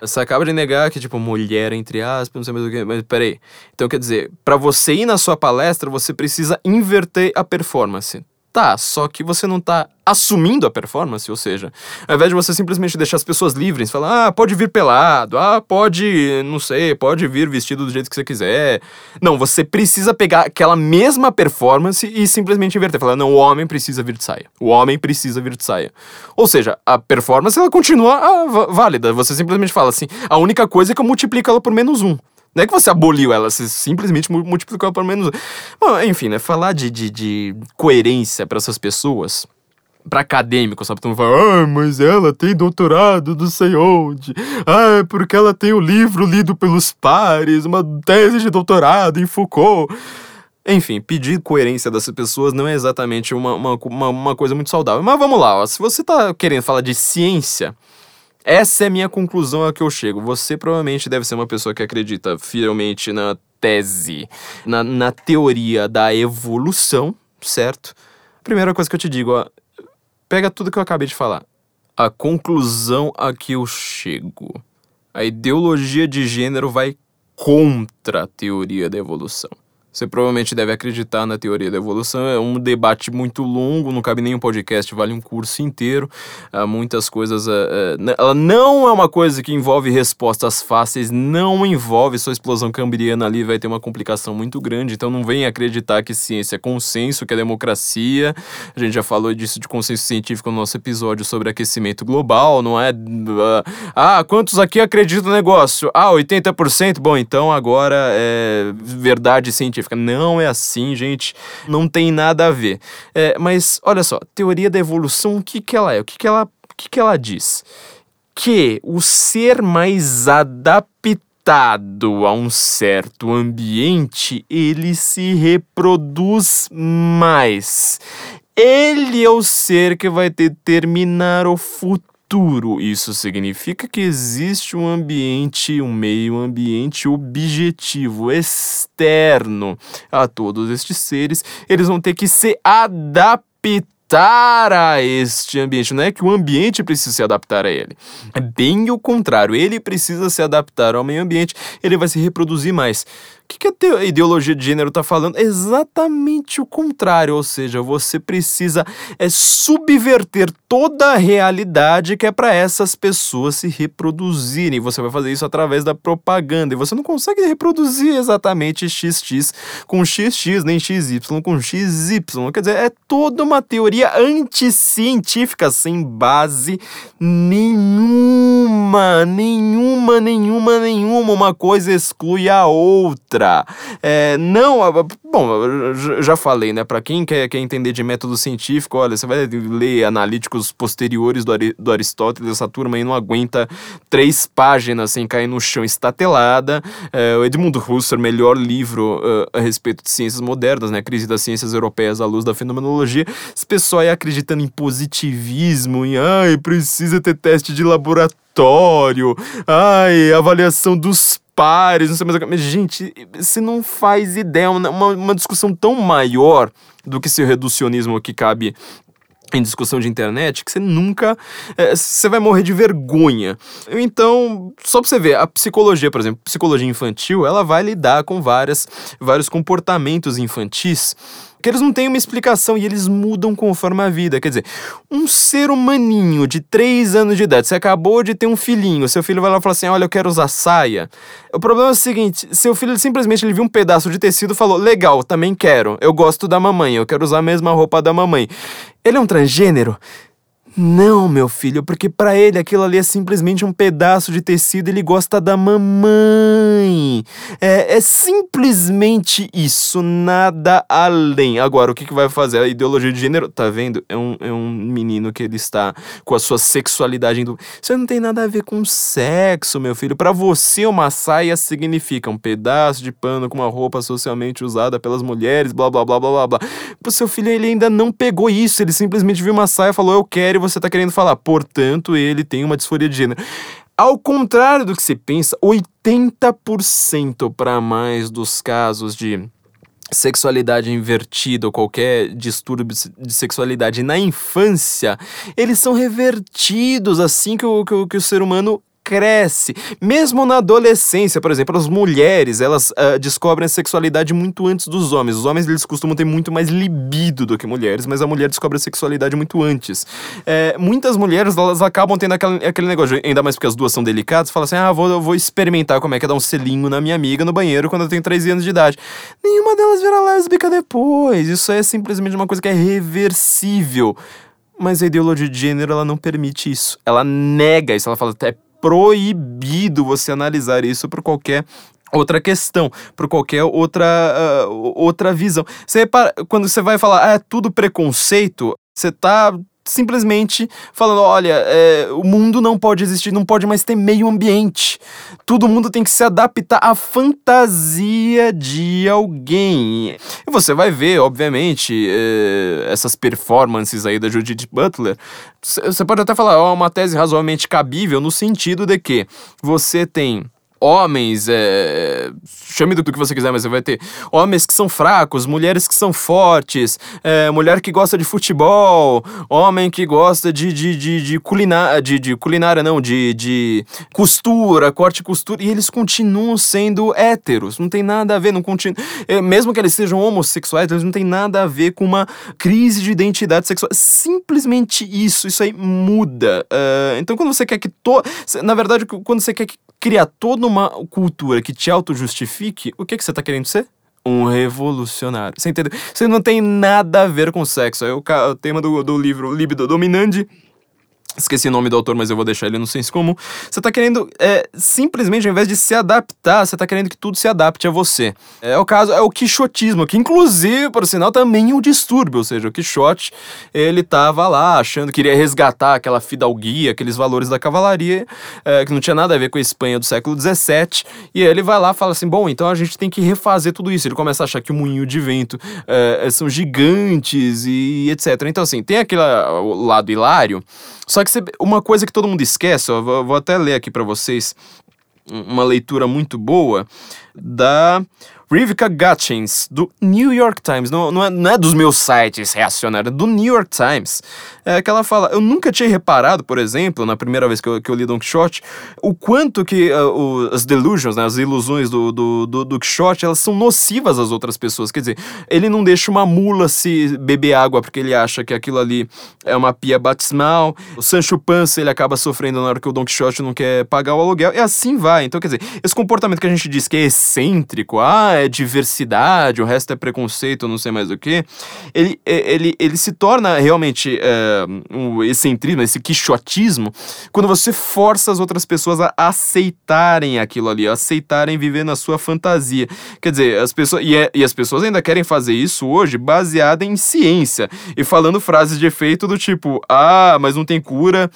Você acaba de negar que, tipo, mulher, entre aspas, não sei mais o que, mas peraí. Então, quer dizer, pra você ir na sua palestra, você precisa inverter a performance. Tá, só que você não tá assumindo a performance, ou seja, ao invés de você simplesmente deixar as pessoas livres, falar, ah, pode vir pelado, ah, pode, não sei, pode vir vestido do jeito que você quiser. Não, você precisa pegar aquela mesma performance e simplesmente inverter. Falar, não, o homem precisa vir de saia. O homem precisa vir de saia. Ou seja, a performance, ela continua ah, válida. Você simplesmente fala assim, a única coisa é que eu multiplico ela por menos um. Não é que você aboliu ela, você simplesmente mu- multiplicou por menos um. Bom, enfim, né? Falar de, de, de coerência para essas pessoas, para acadêmicos, sabe? Todo mundo fala, ah, mas ela tem doutorado não sei onde. Ah, é porque ela tem o livro lido pelos pares, uma tese de doutorado em Foucault. Enfim, pedir coerência dessas pessoas não é exatamente uma, uma, uma, uma coisa muito saudável. Mas vamos lá, ó. se você tá querendo falar de ciência, essa é a minha conclusão a que eu chego. Você provavelmente deve ser uma pessoa que acredita fielmente na tese, na, na teoria da evolução, certo? Primeira coisa que eu te digo, ó, pega tudo que eu acabei de falar. A conclusão a que eu chego. A ideologia de gênero vai contra a teoria da evolução. Você provavelmente deve acreditar na teoria da evolução. É um debate muito longo, não cabe nem um podcast, vale um curso inteiro. Há muitas coisas. ah, ah, ela não é uma coisa que envolve respostas fáceis, não envolve sua explosão cambriana ali, vai ter uma complicação muito grande. Então não venha acreditar que ciência é consenso, que é democracia. A gente já falou disso de consenso científico no nosso episódio sobre aquecimento global, não é? ah, Ah, quantos aqui acreditam no negócio? Ah, 80%? Bom, então agora é verdade científica. Não é assim, gente. Não tem nada a ver. É, mas, olha só, teoria da evolução, o que, que ela é? O que, que, ela, o que, que ela diz? Que o ser mais adaptado a um certo ambiente, ele se reproduz mais. Ele é o ser que vai determinar o futuro. Isso significa que existe um ambiente, um meio ambiente objetivo, externo a todos estes seres. Eles vão ter que se adaptar adaptar a este ambiente. Não é que o ambiente precisa se adaptar a ele. É bem o contrário. Ele precisa se adaptar ao meio ambiente, ele vai se reproduzir mais. O que, que a ideologia de gênero está falando? Exatamente o contrário, ou seja, você precisa é, subverter toda a realidade que é para essas pessoas se reproduzirem. Você vai fazer isso através da propaganda e você não consegue reproduzir exatamente XX com XX, nem XY com XY. Quer dizer, é toda uma teoria anticientífica sem base nenhuma, nenhuma, nenhuma, nenhuma. Uma coisa exclui a outra. É, não, bom, já falei, né? Para quem quer, quer entender de método científico, olha, você vai ler analíticos posteriores do, do Aristóteles, essa turma aí não aguenta três páginas sem cair no chão estatelada. É, o Edmund Husserl, melhor livro uh, a respeito de ciências modernas, né? Crise das ciências europeias à luz da fenomenologia. Esse pessoal aí acreditando em positivismo, em ai, precisa ter teste de laboratório, ai, avaliação dos pares, não sei mais o que. Mas, gente, você não faz ideia, uma, uma discussão tão maior do que seu reducionismo que cabe em discussão de internet que você nunca é, você vai morrer de vergonha. Então, só para você ver, a psicologia, por exemplo, psicologia infantil, ela vai lidar com várias vários comportamentos infantis que eles não têm uma explicação e eles mudam conforme a vida. Quer dizer, um ser humaninho de 3 anos de idade, você acabou de ter um filhinho, seu filho vai lá e fala assim: Olha, eu quero usar saia. O problema é o seguinte: seu filho simplesmente ele viu um pedaço de tecido e falou: Legal, também quero. Eu gosto da mamãe, eu quero usar a mesma roupa da mamãe. Ele é um transgênero? Não, meu filho, porque para ele aquilo ali é simplesmente um pedaço de tecido, ele gosta da mamãe. É, é simplesmente isso, nada além. Agora, o que, que vai fazer? A ideologia de gênero, tá vendo? É um, é um menino que ele está com a sua sexualidade. Indo... Isso não tem nada a ver com sexo, meu filho. Para você, uma saia significa um pedaço de pano com uma roupa socialmente usada pelas mulheres, blá blá blá blá blá blá. O seu filho, ele ainda não pegou isso, ele simplesmente viu uma saia e falou, eu quero você está querendo falar. Portanto, ele tem uma disforia de gênero. Ao contrário do que se pensa, 80% para mais dos casos de sexualidade invertida ou qualquer distúrbio de sexualidade na infância, eles são revertidos assim que o, que o, que o ser humano cresce. Mesmo na adolescência, por exemplo, as mulheres, elas uh, descobrem a sexualidade muito antes dos homens. Os homens, eles costumam ter muito mais libido do que mulheres, mas a mulher descobre a sexualidade muito antes. É, muitas mulheres, elas acabam tendo aquele, aquele negócio, ainda mais porque as duas são delicadas, fala assim, ah, vou, vou experimentar como é que é dar um selinho na minha amiga no banheiro quando eu tenho 13 anos de idade. Nenhuma delas vira lésbica depois. Isso é simplesmente uma coisa que é reversível. Mas a ideologia de gênero, ela não permite isso. Ela nega isso. Ela fala, é proibido você analisar isso por qualquer outra questão, por qualquer outra, uh, outra visão. Você repara, quando você vai falar, ah, é tudo preconceito, você está simplesmente falando: olha, é, o mundo não pode existir, não pode mais ter meio ambiente. Todo mundo tem que se adaptar à fantasia de alguém. E você vai ver, obviamente, é, essas performances aí da Judith Butler. Você pode até falar, ó, oh, uma tese razoavelmente cabível no sentido de que você tem homens, é, chame do que você quiser, mas você vai ter homens que são fracos, mulheres que são fortes, é, mulher que gosta de futebol, homem que gosta de, de, de, de, culinária, de, de culinária, não, de, de costura, corte e costura, e eles continuam sendo héteros, não tem nada a ver, não continu... É, mesmo que eles sejam homossexuais, eles não tem nada a ver com uma crise de identidade sexual, simplesmente isso, isso aí muda. Uh, então quando você quer que to... na verdade, quando você quer que criar toda uma cultura que te auto-justifique, o que, que você está querendo ser? Um revolucionário. Você entendeu? Você não tem nada a ver com sexo. É o, o tema do, do livro Libido Dominante Esqueci o nome do autor, mas eu vou deixar ele no senso comum. Você tá querendo, é, simplesmente, ao invés de se adaptar, você tá querendo que tudo se adapte a você. É o caso, é o quixotismo, que inclusive, por sinal, também é um distúrbio. Ou seja, o Quixote, ele tava lá achando que queria resgatar aquela fidalguia, aqueles valores da cavalaria, é, que não tinha nada a ver com a Espanha do século XVII. E ele vai lá e fala assim: bom, então a gente tem que refazer tudo isso. Ele começa a achar que o moinho de vento é, são gigantes e etc. Então, assim, tem aquele lado hilário. Só que você, uma coisa que todo mundo esquece, ó, vou, vou até ler aqui para vocês uma leitura muito boa da Rivka Gutchins, do New York Times, não, não, é, não é dos meus sites reacionários, é do New York Times, é que ela fala, eu nunca tinha reparado, por exemplo, na primeira vez que eu, que eu li Don Quixote, o quanto que uh, o, as delusions, né, as ilusões do, do, do, do Quixote, elas são nocivas às outras pessoas, quer dizer, ele não deixa uma mula se beber água porque ele acha que aquilo ali é uma pia batismal, o Sancho Panza ele acaba sofrendo na hora que o Don Quixote não quer pagar o aluguel, e assim vai, então quer dizer, esse comportamento que a gente diz que é excêntrico, ah, é diversidade, o resto é preconceito, não sei mais o que, ele, ele, ele se torna realmente é, um excentrismo, esse quixotismo, quando você força as outras pessoas a aceitarem aquilo ali, a aceitarem viver na sua fantasia. Quer dizer, as pessoas. E, é, e as pessoas ainda querem fazer isso hoje baseada em ciência e falando frases de efeito do tipo: ah, mas não tem cura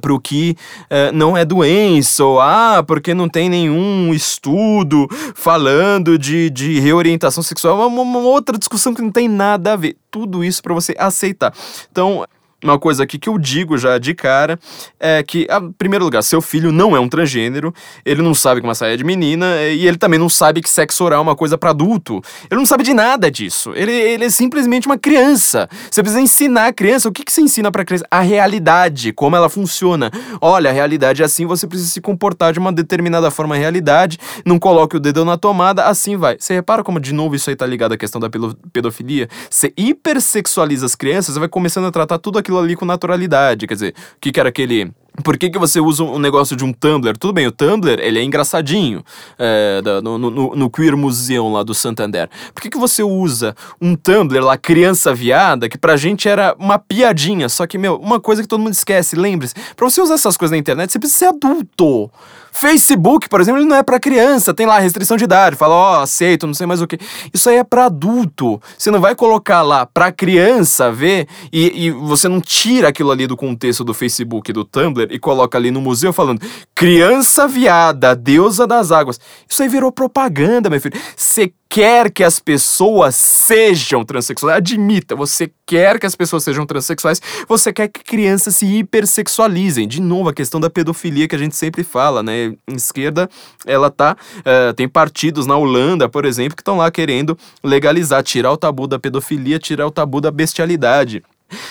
para o que uh, não é doença, ou ah, porque não tem nenhum estudo falando de, de reorientação sexual, é uma, uma outra discussão que não tem nada a ver. Tudo isso para você aceitar. Então, uma coisa aqui que eu digo já de cara é que, em primeiro lugar, seu filho não é um transgênero, ele não sabe que uma saia é de menina e ele também não sabe que sexo oral é uma coisa para adulto. Ele não sabe de nada disso. Ele, ele é simplesmente uma criança. Você precisa ensinar a criança. O que, que você ensina pra criança? A realidade, como ela funciona. Olha, a realidade é assim, você precisa se comportar de uma determinada forma a realidade, não coloque o dedo na tomada, assim vai. Você repara como, de novo, isso aí tá ligado à questão da pedofilia? Você hipersexualiza as crianças, você vai começando a tratar tudo aquilo aquilo ali com naturalidade. Quer dizer, o que, que era aquele por que, que você usa um negócio de um Tumblr? Tudo bem, o Tumblr, ele é engraçadinho, é, no, no, no, Queer Museum lá do Santander. Por que, que você usa um Tumblr lá, criança viada, que pra gente era uma piadinha, só que, meu, uma coisa que todo mundo esquece, lembre-se, pra você usar essas coisas na internet, você precisa ser adulto. Facebook, por exemplo, ele não é para criança, tem lá restrição de idade, fala, ó, oh, aceito, não sei mais o que. Isso aí é para adulto. Você não vai colocar lá para criança ver e, e, você não tira aquilo ali do contexto do Facebook, do Tumblr e coloca ali no museu falando criança viada, deusa das águas. Isso aí virou propaganda, meu filho. Você quer que as pessoas sejam transexuais, admita, você quer que as pessoas sejam transexuais, você quer que crianças se hipersexualizem. De novo, a questão da pedofilia que a gente sempre fala, né? Esquerda, ela tá. Uh, tem partidos na Holanda, por exemplo, que estão lá querendo legalizar, tirar o tabu da pedofilia, tirar o tabu da bestialidade.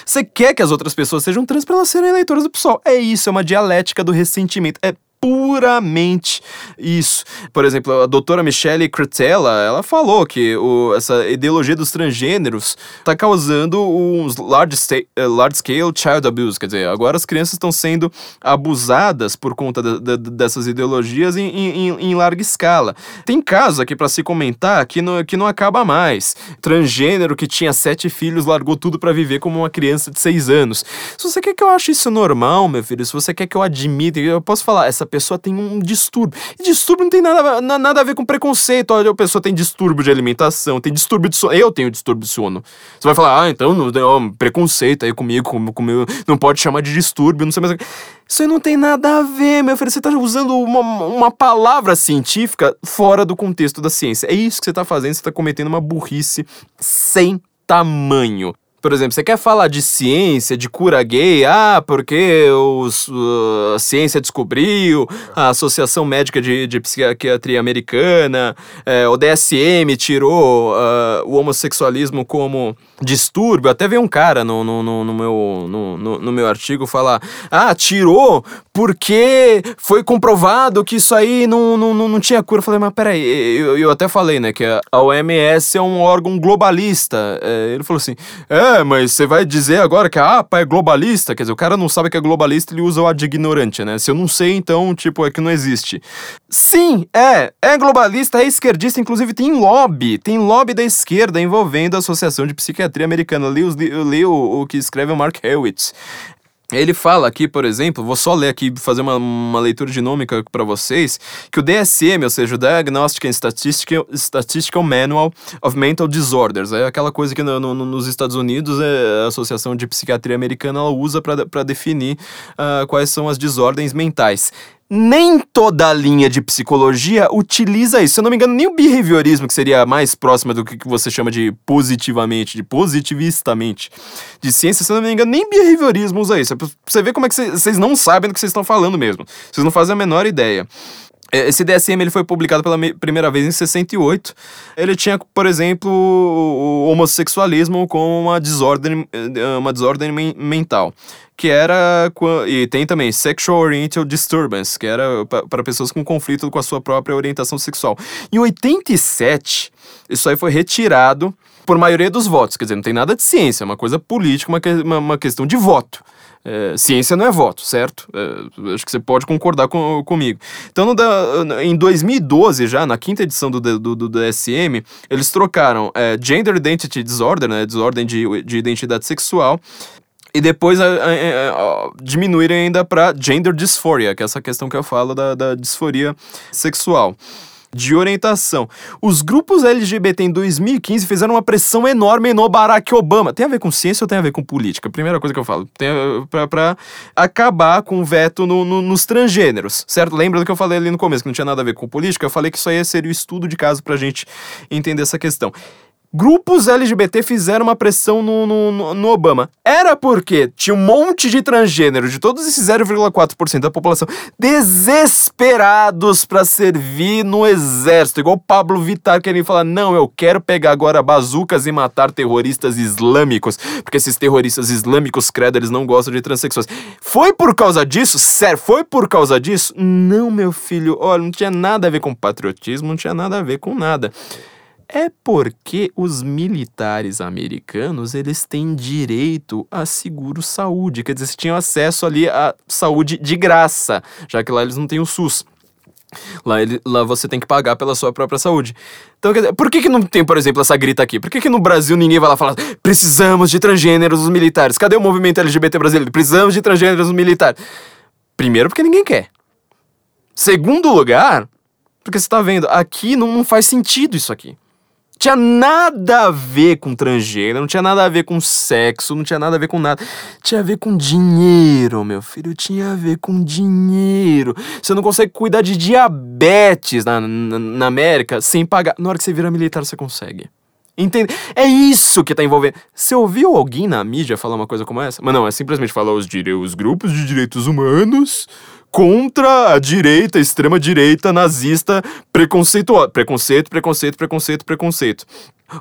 Você quer que as outras pessoas sejam trans para elas serem eleitoras do PSOL. É isso, é uma dialética do ressentimento. É puramente isso. Por exemplo, a doutora Michelle Cretella, ela falou que o, essa ideologia dos transgêneros está causando uns large, eh, large scale child abuse, quer dizer, agora as crianças estão sendo abusadas por conta de, de, dessas ideologias em, em, em, larga escala. Tem casos aqui para se comentar que não, que não acaba mais. Transgênero que tinha sete filhos largou tudo para viver como uma criança de seis anos. Se você quer que eu ache isso normal, meu filho, se você quer que eu admita, eu posso falar, essa pessoa tem um distúrbio. E distúrbio não tem nada, nada a ver com preconceito. Olha, a pessoa tem distúrbio de alimentação, tem distúrbio de sono. Eu tenho distúrbio de sono. Você vai falar, ah, então não, preconceito aí comigo, com, com meu, não pode chamar de distúrbio, não sei mais. Isso aí não tem nada a ver, meu filho. Você está usando uma, uma palavra científica fora do contexto da ciência. É isso que você está fazendo, você está cometendo uma burrice sem tamanho. Por exemplo, você quer falar de ciência, de cura gay, ah, porque os, uh, a ciência descobriu, a Associação Médica de, de Psiquiatria Americana, é, o DSM tirou uh, o homossexualismo como distúrbio. Até veio um cara no, no, no, no meu, no, no, no, meu artigo falar: ah, tirou porque foi comprovado que isso aí não, não, não, não tinha cura. Eu falei, mas peraí, eu, eu até falei, né, que a OMS é um órgão globalista. É, ele falou assim: é é, mas você vai dizer agora que a APA é globalista? Quer dizer, o cara não sabe que é globalista, ele usa o ad ignorante, né? Se eu não sei, então, tipo, é que não existe. Sim, é. É globalista, é esquerdista, inclusive tem lobby. Tem lobby da esquerda envolvendo a Associação de Psiquiatria Americana. Eu li, eu li o, o que escreve o Mark Hewitt. Ele fala aqui, por exemplo, vou só ler aqui, fazer uma, uma leitura dinâmica para vocês, que o DSM, ou seja, o Diagnostic and Statistical, Statistical Manual of Mental Disorders, é aquela coisa que no, no, nos Estados Unidos é a Associação de Psiquiatria Americana usa para definir uh, quais são as desordens mentais nem toda a linha de psicologia utiliza isso. Se eu não me engano, nem o behaviorismo, que seria mais próxima do que você chama de positivamente, de positivistamente, de ciência, se eu não me engano, nem behaviorismo usa isso. É você ver como é que vocês não sabem do que vocês estão falando mesmo. Vocês não fazem a menor ideia. É, Esse DSM ele foi publicado pela me- primeira vez em 68. Ele tinha, por exemplo, o homossexualismo como uma desordem, eh, uma desordem men- mental. Que era. E tem também Sexual Oriental Disturbance, que era para pessoas com conflito com a sua própria orientação sexual. Em 87, isso aí foi retirado por maioria dos votos. Quer dizer, não tem nada de ciência, é uma coisa política, uma, uma, uma questão de voto. É, ciência não é voto, certo? É, acho que você pode concordar com, comigo. Então, em 2012, já, na quinta edição do, do, do DSM, eles trocaram é, Gender Identity Disorder, né, desordem de, de identidade sexual, e depois a, a- a- ainda para Gender Dysphoria, que é essa questão que eu falo da, da disforia sexual. De orientação. Os grupos LGBT em 2015 fizeram uma pressão enorme no Barack Obama. Tem a ver com ciência ou tem a ver com política? Primeira coisa que eu falo. Tem a- pra, pra acabar com o veto no- no- nos transgêneros, certo? Lembra do que eu falei ali no começo, que não tinha nada a ver com política? Eu falei que isso aí seria o estudo de caso pra gente entender essa questão. Grupos LGBT fizeram uma pressão no, no, no- Obama. Era porque tinha um monte de transgênero, de todos esses 0,4% da população, desesperados pra servir no exército. Igual Pablo Vittar querendo falar: não, eu quero pegar agora bazucas e matar terroristas islâmicos, porque esses terroristas islâmicos, credo, eles não gostam de transexuais. Foi por causa disso? Sério, foi por causa disso? Não, meu filho, olha, não tinha nada a ver com patriotismo, não tinha nada a ver com nada. É porque os militares americanos, eles têm direito a seguro saúde, quer dizer, eles tinham acesso ali à saúde de graça, já que lá eles não têm o SUS. Lá, ele- lá você tem que pagar pela sua própria saúde. Então, quer dizer, por que, que não tem, por exemplo, essa grita aqui? Por que, que no Brasil ninguém vai lá falar precisamos de transgêneros nos militares? Cadê o movimento LGBT brasileiro? Precisamos de transgêneros nos militares. Primeiro, porque ninguém quer. Segundo lugar, porque você tá vendo, aqui não, não faz sentido isso aqui. Tinha nada a ver com transgênero, não tinha nada a ver com sexo, não tinha nada a ver com nada. Tinha a ver com dinheiro, meu filho. Tinha a ver com dinheiro. Você não consegue cuidar de diabetes na, na, na América sem pagar. Na hora que você vira militar, você consegue. Entende? É isso que tá envolvendo. Você ouviu alguém na mídia falar uma coisa como essa? Mas não, é simplesmente falar os, dire... os grupos de direitos humanos contra a direita, extrema direita nazista preconceituosa. Preconceito, preconceito, preconceito, preconceito.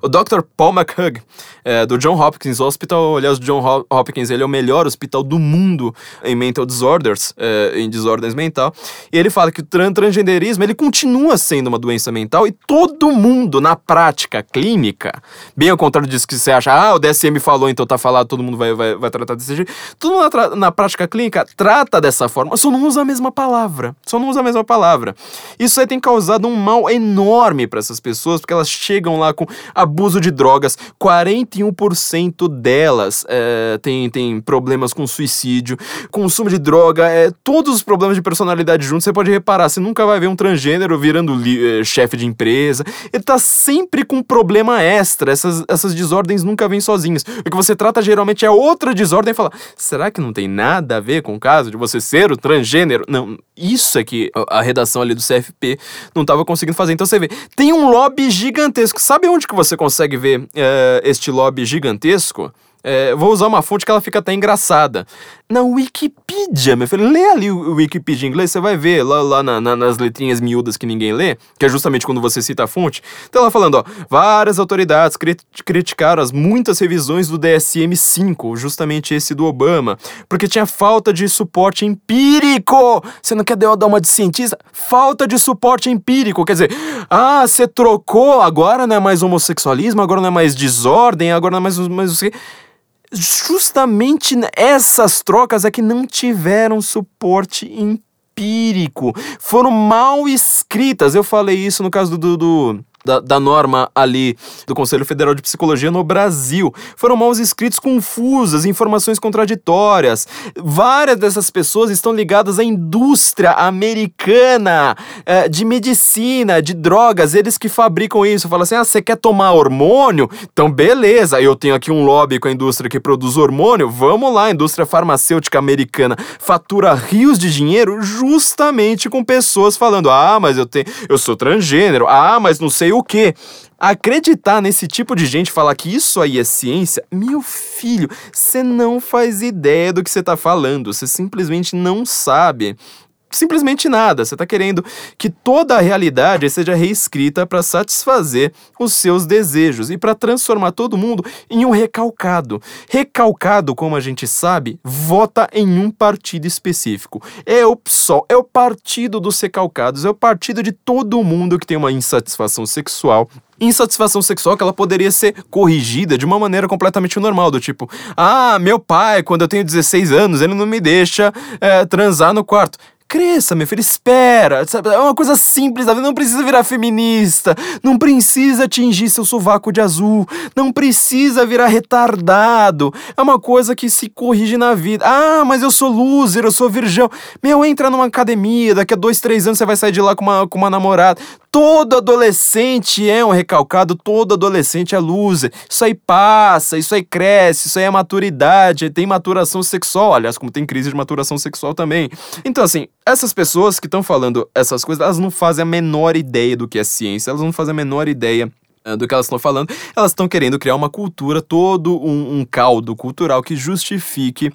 O Dr. Paul McHugh, é, do John Hopkins Hospital, aliás, o John Ho- Hopkins ele é o melhor hospital do mundo em mental disorders, é, em desordens mental, e ele fala que o tran transgenderismo ele continua sendo uma doença mental e todo mundo na prática clínica, bem ao contrário disso que você acha, ah, o DSM falou, então tá falado, todo mundo vai, vai, vai tratar desse jeito, todo mundo na, na prática clínica trata dessa forma, só não usa a mesma palavra, só não usa a mesma palavra. Isso aí tem causado um mal enorme para essas pessoas, porque elas chegam lá com abuso de drogas, 41% delas é, tem, tem problemas com suicídio, consumo de droga, é, todos os problemas de personalidade juntos, você pode reparar, você nunca vai ver um transgênero virando eh, chefe de empresa, ele tá sempre com problema extra, essas, essas desordens nunca vêm sozinhas. O que você trata geralmente é outra desordem e fala, será que não tem nada a ver com o caso de você ser o transgênero? Não, isso é que a a redação ali do CFP não estava conseguindo fazer. Então você vê, tem um lobby gigantesco. Sabe onde que você consegue ver eh, este lobby gigantesco? É, vou usar uma fonte que ela fica até engraçada. Na Wikipedia, meu filho. Lê ali o Wikipedia em inglês, você vai ver lá, lá na- na- nas letrinhas miúdas que ninguém lê, que é justamente quando você cita a fonte. Então ela falando, ó, várias autoridades cri- criticaram as muitas revisões do DSM-5, justamente esse do Obama, porque tinha falta de suporte empírico. Você não quer dar uma de cientista? Falta de suporte empírico. Quer dizer, ah, você trocou, agora não é mais homossexualismo, agora não é mais desordem, agora não é mais, mais justamente essas trocas é que não tiveram suporte empírico. Foram mal escritas. Eu falei isso no caso do. do- da, da norma ali do Conselho Federal de Psicologia no Brasil. Foram mal escritos confusas, informações contraditórias. Várias dessas pessoas estão ligadas à indústria americana eh, de medicina, de drogas, eles que fabricam isso. Fala assim: ah, você quer tomar hormônio? Então, beleza, eu tenho aqui um lobby com a indústria que produz hormônio. Vamos lá, a indústria farmacêutica americana fatura rios de dinheiro justamente com pessoas falando: ah, mas eu tenho, eu sou transgênero, ah, mas não sei o que. Acreditar nesse tipo de gente falar que isso aí é ciência, meu filho, você não faz ideia do que você tá falando, você simplesmente não sabe simplesmente nada. Você tá querendo que toda a realidade seja reescrita para satisfazer os seus desejos e para transformar todo mundo em um recalcado. Recalcado, como a gente sabe, vota em um partido específico. É o PSOL, é o partido dos recalcados, é o partido de todo mundo que tem uma insatisfação sexual insatisfação sexual que ela poderia ser corrigida de uma maneira completamente normal, do tipo, ah, meu pai, quando eu tenho 16 anos, ele não me deixa é, transar no quarto. Cresça, meu filho, espera. Sabe? É uma coisa simples. Não precisa virar feminista. Não precisa atingir seu sovaco de azul. Não precisa virar retardado. É uma coisa que se corrige na vida. Ah, mas eu sou loser, eu sou virgão. Meu, entra numa academia. Daqui a dois, três anos você vai sair de lá com uma, com uma namorada. Todo adolescente é um recalcado, todo adolescente é loser. Isso aí passa, isso aí cresce, isso aí é maturidade, tem maturação sexual. Aliás, como tem crise de maturação sexual também. Então, assim, essas pessoas que estão falando essas coisas, elas não fazem a menor ideia do que é ciência, elas não fazem a menor ideia eh, do que elas estão falando, elas estão querendo criar uma cultura, todo um, um caldo cultural que justifique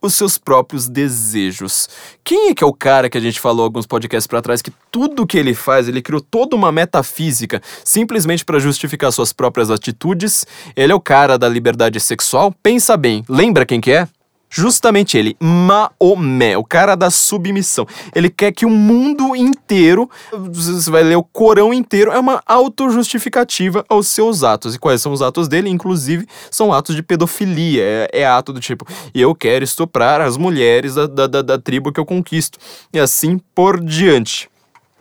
os seus próprios desejos. Quem é que é o cara que a gente falou alguns podcasts para trás que tudo que ele faz, ele criou toda uma metafísica simplesmente para justificar suas próprias atitudes? Ele é o cara da liberdade sexual? Pensa bem, lembra quem que é? Justamente ele, Maomé, o cara da submissão. Ele quer que o mundo inteiro, você vai ler o Corão inteiro, é uma autojustificativa aos seus atos. E quais são os atos dele? Inclusive, são atos de pedofilia. É, é ato do tipo, eu quero estuprar as mulheres da, da, da, da tribo que eu conquisto. E assim por diante.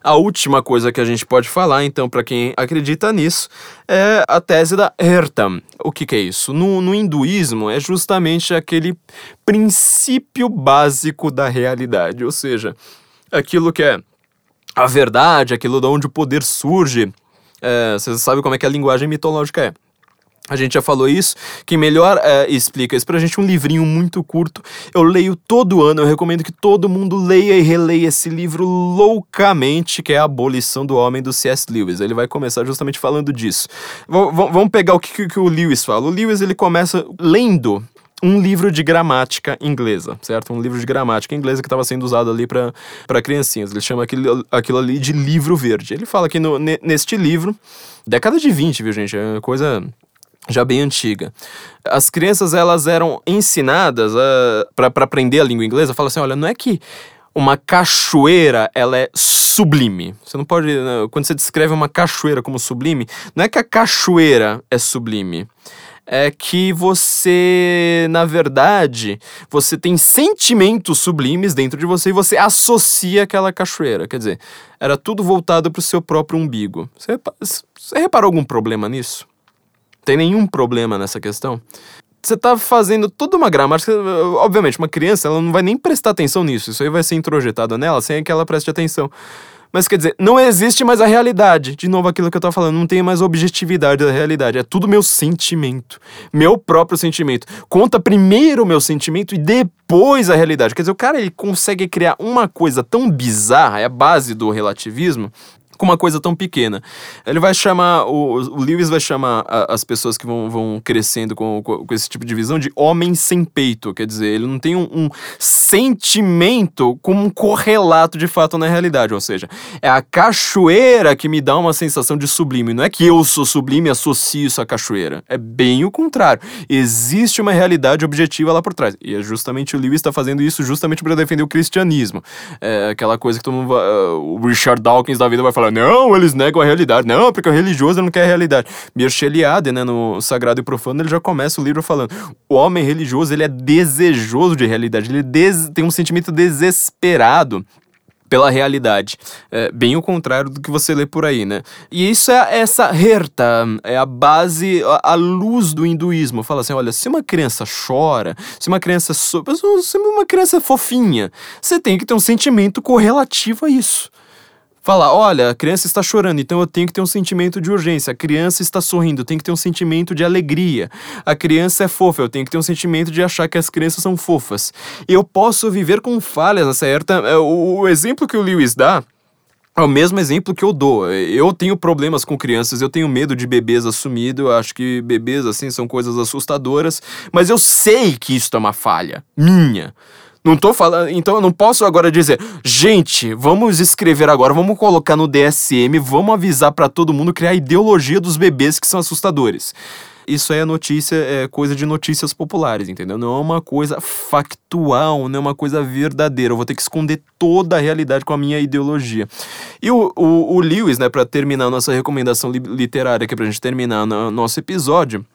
A última coisa que a gente pode falar, então, para quem acredita nisso, é a tese da Hertam. O que, que é isso? No, no hinduísmo, é justamente aquele princípio básico da realidade, ou seja, aquilo que é a verdade, aquilo de onde o poder surge. É, você sabe como é que a linguagem mitológica é. A gente já falou isso. Quem melhor é, explica isso pra gente, um livrinho muito curto. Eu leio todo ano, eu recomendo que todo mundo leia e releia esse livro loucamente, que é A Abolição do Homem, do C.S. Lewis. Ele vai começar justamente falando disso. V vamos pegar o que, que o Lewis fala. O Lewis, ele começa lendo um livro de gramática inglesa, certo? Um livro de gramática inglesa que estava sendo usado ali para criancinhas. Ele chama aquilo, aquilo ali de livro verde. Ele fala que no, neste livro, década de 20, viu, gente? É coisa já bem antiga. As crianças elas eram ensinadas para aprender a língua inglesa, fala assim, olha, não é que uma cachoeira ela é sublime. Você não pode, né, quando você descreve uma cachoeira como sublime, não é que a cachoeira é sublime. É que você, na verdade, você tem sentimentos sublimes dentro de você e você associa aquela cachoeira. Quer dizer, era tudo voltado para o seu próprio umbigo. Você, você reparou algum problema nisso? Tem nenhum problema nessa questão. Você tá fazendo toda uma gramática. Obviamente, uma criança ela não vai nem prestar atenção nisso. Isso aí vai ser introjetado nela sem que ela preste atenção. Mas quer dizer, não existe mais a realidade. De novo, aquilo que eu tô falando, não tem mais objetividade da realidade. É tudo meu sentimento. Meu próprio sentimento. Conta primeiro o meu sentimento e depois a realidade. Quer dizer, o cara ele consegue criar uma coisa tão bizarra, é a base do relativismo, com uma coisa tão pequena. Ele vai chamar, o, o Lewis vai chamar a, as pessoas que vão, vão crescendo com, com, com, esse tipo de visão de homem sem peito. Quer dizer, ele não tem um, um, sentimento como um correlato de fato na realidade. Ou seja, é a cachoeira que me dá uma sensação de sublime. Não é que eu sou sublime e associo isso à cachoeira. É bem o contrário. Existe uma realidade objetiva lá por trás. E é justamente o Lewis está fazendo isso justamente para defender o cristianismo. É aquela coisa que todo mundo, o Richard Dawkins da vida vai falar não, eles negam a realidade. Não, porque o religioso não quer a realidade. Mircea né, no Sagrado e Profano, ele já começa o livro falando, o homem religioso, ele é desejoso de realidade, ele des tem um sentimento desesperado pela realidade. É bem o contrário do que você lê por aí, né? E isso é essa herta, é a base, a, a luz do hinduísmo. Fala assim, olha, se uma criança chora, se uma criança so, se uma criança é fofinha, você tem que ter um sentimento correlativo a isso falar: olha, a criança está chorando, então eu tenho que ter um sentimento de urgência. A criança está sorrindo, eu tenho que ter um sentimento de alegria. A criança é fofa, eu tenho que ter um sentimento de achar que as crianças são fofas. Eu posso viver com falhas certa. É, o, o exemplo que o Lewis dá. É o mesmo exemplo que eu dou. Eu tenho problemas com crianças, eu tenho medo de bebês assumido, acho que bebês assim são coisas assustadoras, mas eu sei que isso é uma falha minha. Não tô falando. Então eu não posso agora dizer, gente, vamos escrever agora, vamos colocar no DSM, vamos avisar pra todo mundo criar a ideologia dos bebês que são assustadores. Isso é notícia, é coisa de notícias populares, entendeu? Não é uma coisa factual, não é uma coisa verdadeira. Eu vou ter que esconder toda a realidade com a minha ideologia. E o, o, o Lewis, né, pra terminar nossa recomendação li- literária aqui, pra gente terminar no nosso episódio,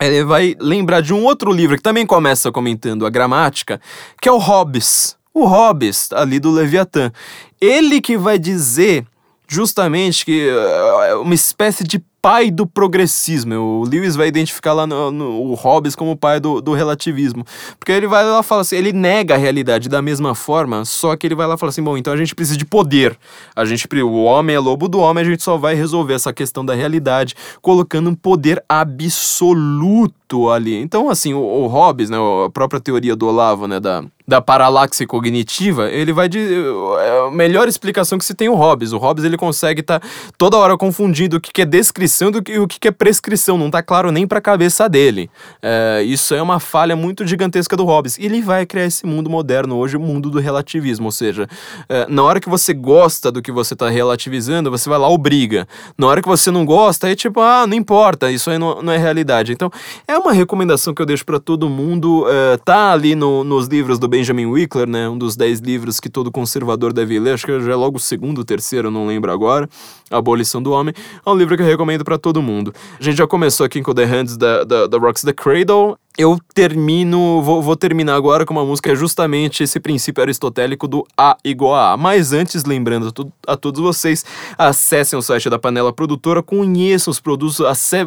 ele vai lembrar de um outro livro que também começa comentando a gramática, que é o Hobbes. O Hobbes, ali do Leviatã. Ele que vai dizer justamente que é uma espécie de pai do progressismo. O Lewis vai identificar lá no, no- o Hobbes como o pai do, do relativismo. Porque ele vai lá e fala assim, ele nega a realidade da mesma forma, só que ele vai lá e fala assim, bom, então a gente precisa de poder. A gente, o homem é lobo do homem, a gente só vai resolver essa questão da realidade colocando um poder absoluto ali. Então, assim, o, o Hobbes, né, a própria teoria do Olavo, né, da, da paralaxe cognitiva, ele vai de é a melhor explicação que se tem o Hobbes. O Hobbes ele consegue estar toda hora confundindo o que que é descrição do que o que que é prescrição, não tá claro nem para a cabeça dele. É, isso é uma falha muito gigantesca do Hobbes. E ele vai criar esse mundo moderno hoje, o mundo do relativismo, ou seja, é, na hora que você gosta do que você tá relativizando, você vai lá obriga. Na hora que você não gosta, aí tipo, ah, não importa, isso aí não, não é realidade. Então, é uma recomendação que eu deixo para todo mundo, é, tá ali no- nos livros do Benjamin Wickler, né, um dos 10 livros que todo conservador deve ler, acho que já é logo o segundo, o terceiro, não lembro agora, A Abolição do Homem, é um livro que eu recomendo para todo mundo. A gente já começou aqui com The Hands da, da, da Rocks the Cradle, eu termino, vou, vou terminar agora com uma música, é justamente esse princípio aristotélico do A igual a A. Mas antes, lembrando a, to- a todos vocês, acessem o site da Panela Produtora, conheçam os produtos,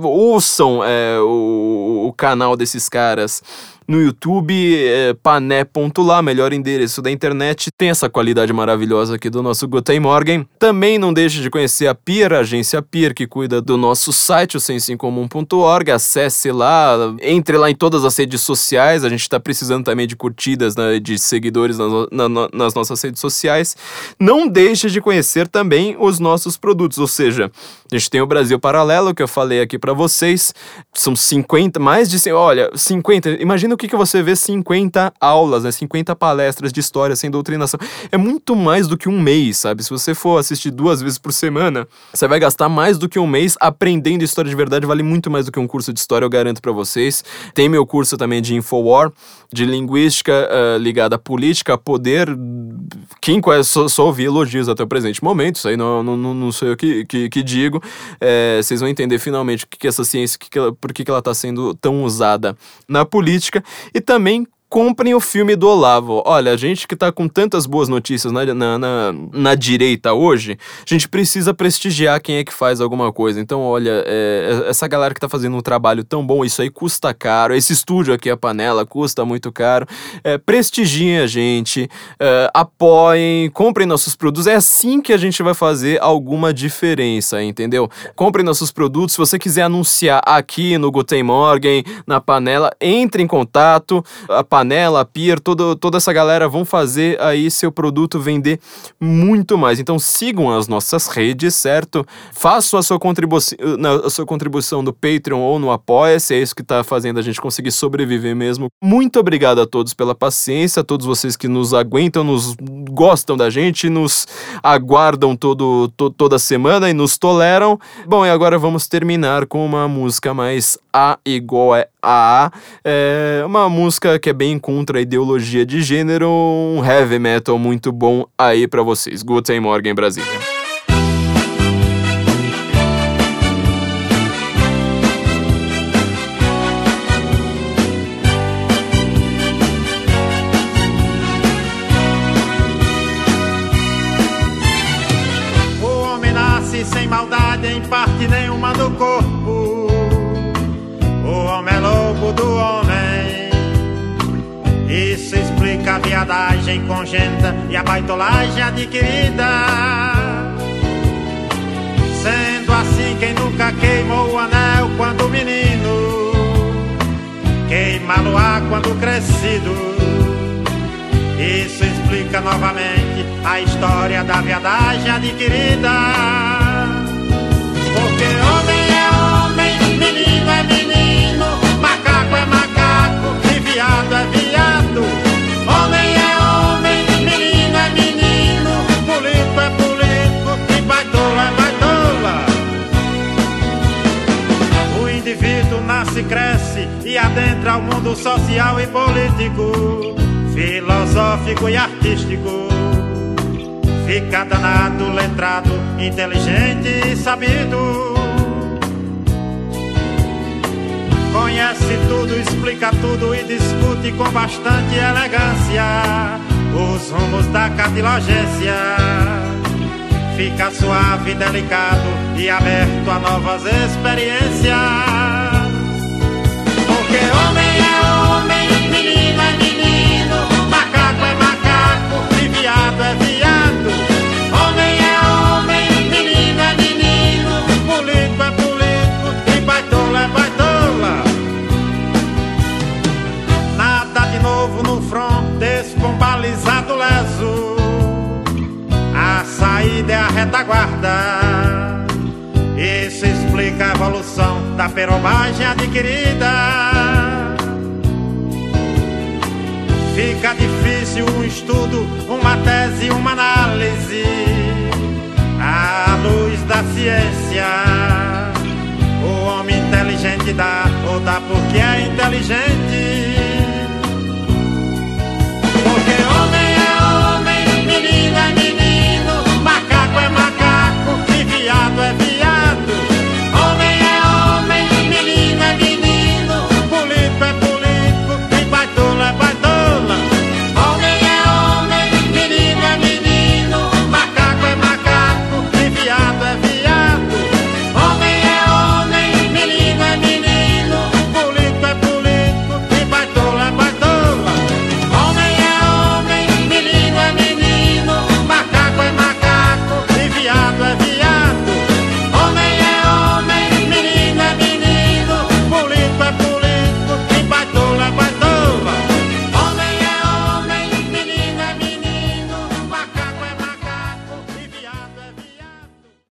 ouçam é, o, o canal desses caras no YouTube, é, pané.lá, melhor endereço da internet. Tem essa qualidade maravilhosa aqui do nosso Guten Morgen. Também não deixe de conhecer a PIR, a agência PIR, que cuida do nosso site, o sensoincomum.org. Acesse lá, entre lá em todas as redes sociais. A gente está precisando também de curtidas, né, de seguidores nas, na- na- nas nossas redes sociais. Não deixe de conhecer também os nossos produtos, ou seja, a gente tem o Brasil Paralelo, que eu falei aqui para vocês. São 50, mais de. Olha, 50. Imagina o que, que você vê 50 aulas, né? 50 palestras de história sem doutrinação. É muito mais do que um mês, sabe? Se você for assistir duas vezes por semana, você vai gastar mais do que um mês aprendendo história de verdade. Vale muito mais do que um curso de história, eu garanto para vocês. Tem meu curso também de Infowar, de linguística eh, ligada à política, a poder. Quem conhece, só, só ouvi elogios até o presente momento, isso aí não, não, não, sou eu que, que, que digo. É, vocês vão entender finalmente o que, que essa ciência, que que ela, por que, que ela está sendo tão usada na política. E também comprem o filme do Olavo. Olha, a gente que tá com tantas boas notícias na, na, na, na direita hoje, a gente precisa prestigiar quem é que faz alguma coisa. Então, olha, é, essa galera que tá fazendo um trabalho tão bom, isso aí custa caro. Esse estúdio aqui, a panela, custa muito caro. É, prestigiem a gente, é, apoiem, comprem nossos produtos. É assim que a gente vai fazer alguma diferença, entendeu? Comprem nossos produtos. Se você quiser anunciar aqui no Guten Morgen, na panela, entre em contato. A panela, Pier, todo, toda essa galera vão fazer aí seu produto vender muito mais. Então sigam as nossas redes, certo? Façam a sua, contribu a sua contribuição no Patreon ou no Apoia-se, é isso que tá fazendo a gente conseguir sobreviver mesmo. Muito obrigado a todos pela paciência, a todos vocês que nos aguentam, nos gostam da gente, nos aguardam todo, to- toda semana e nos toleram. Bom, e agora vamos terminar com uma música mais A igual é a, é uma música que é bem contra a ideologia de gênero, um heavy metal muito bom aí pra vocês. Guten Morgen, Brasília. A viadagem congênita e a baitolagem adquirida. Sendo assim, quem nunca queimou o anel quando menino, luar quando crescido. Isso explica novamente a história da viadagem adquirida. E artístico. Fica danado, letrado, inteligente e sabido. Conhece tudo, explica tudo e discute com bastante elegância os rumos da cartilagência. Fica suave, delicado e aberto a novas experiências. Porque homem é viado. Homem é homem, menino é menino, político é político e baitola é baitola. Nada de novo no front, descombalizado leso. A saída é a retaguarda. Isso explica a evolução da perobagem adquirida. Fica difícil um estudo, uma tese, uma análise. À luz da ciência, o homem inteligente dá ou dá porque é inteligente.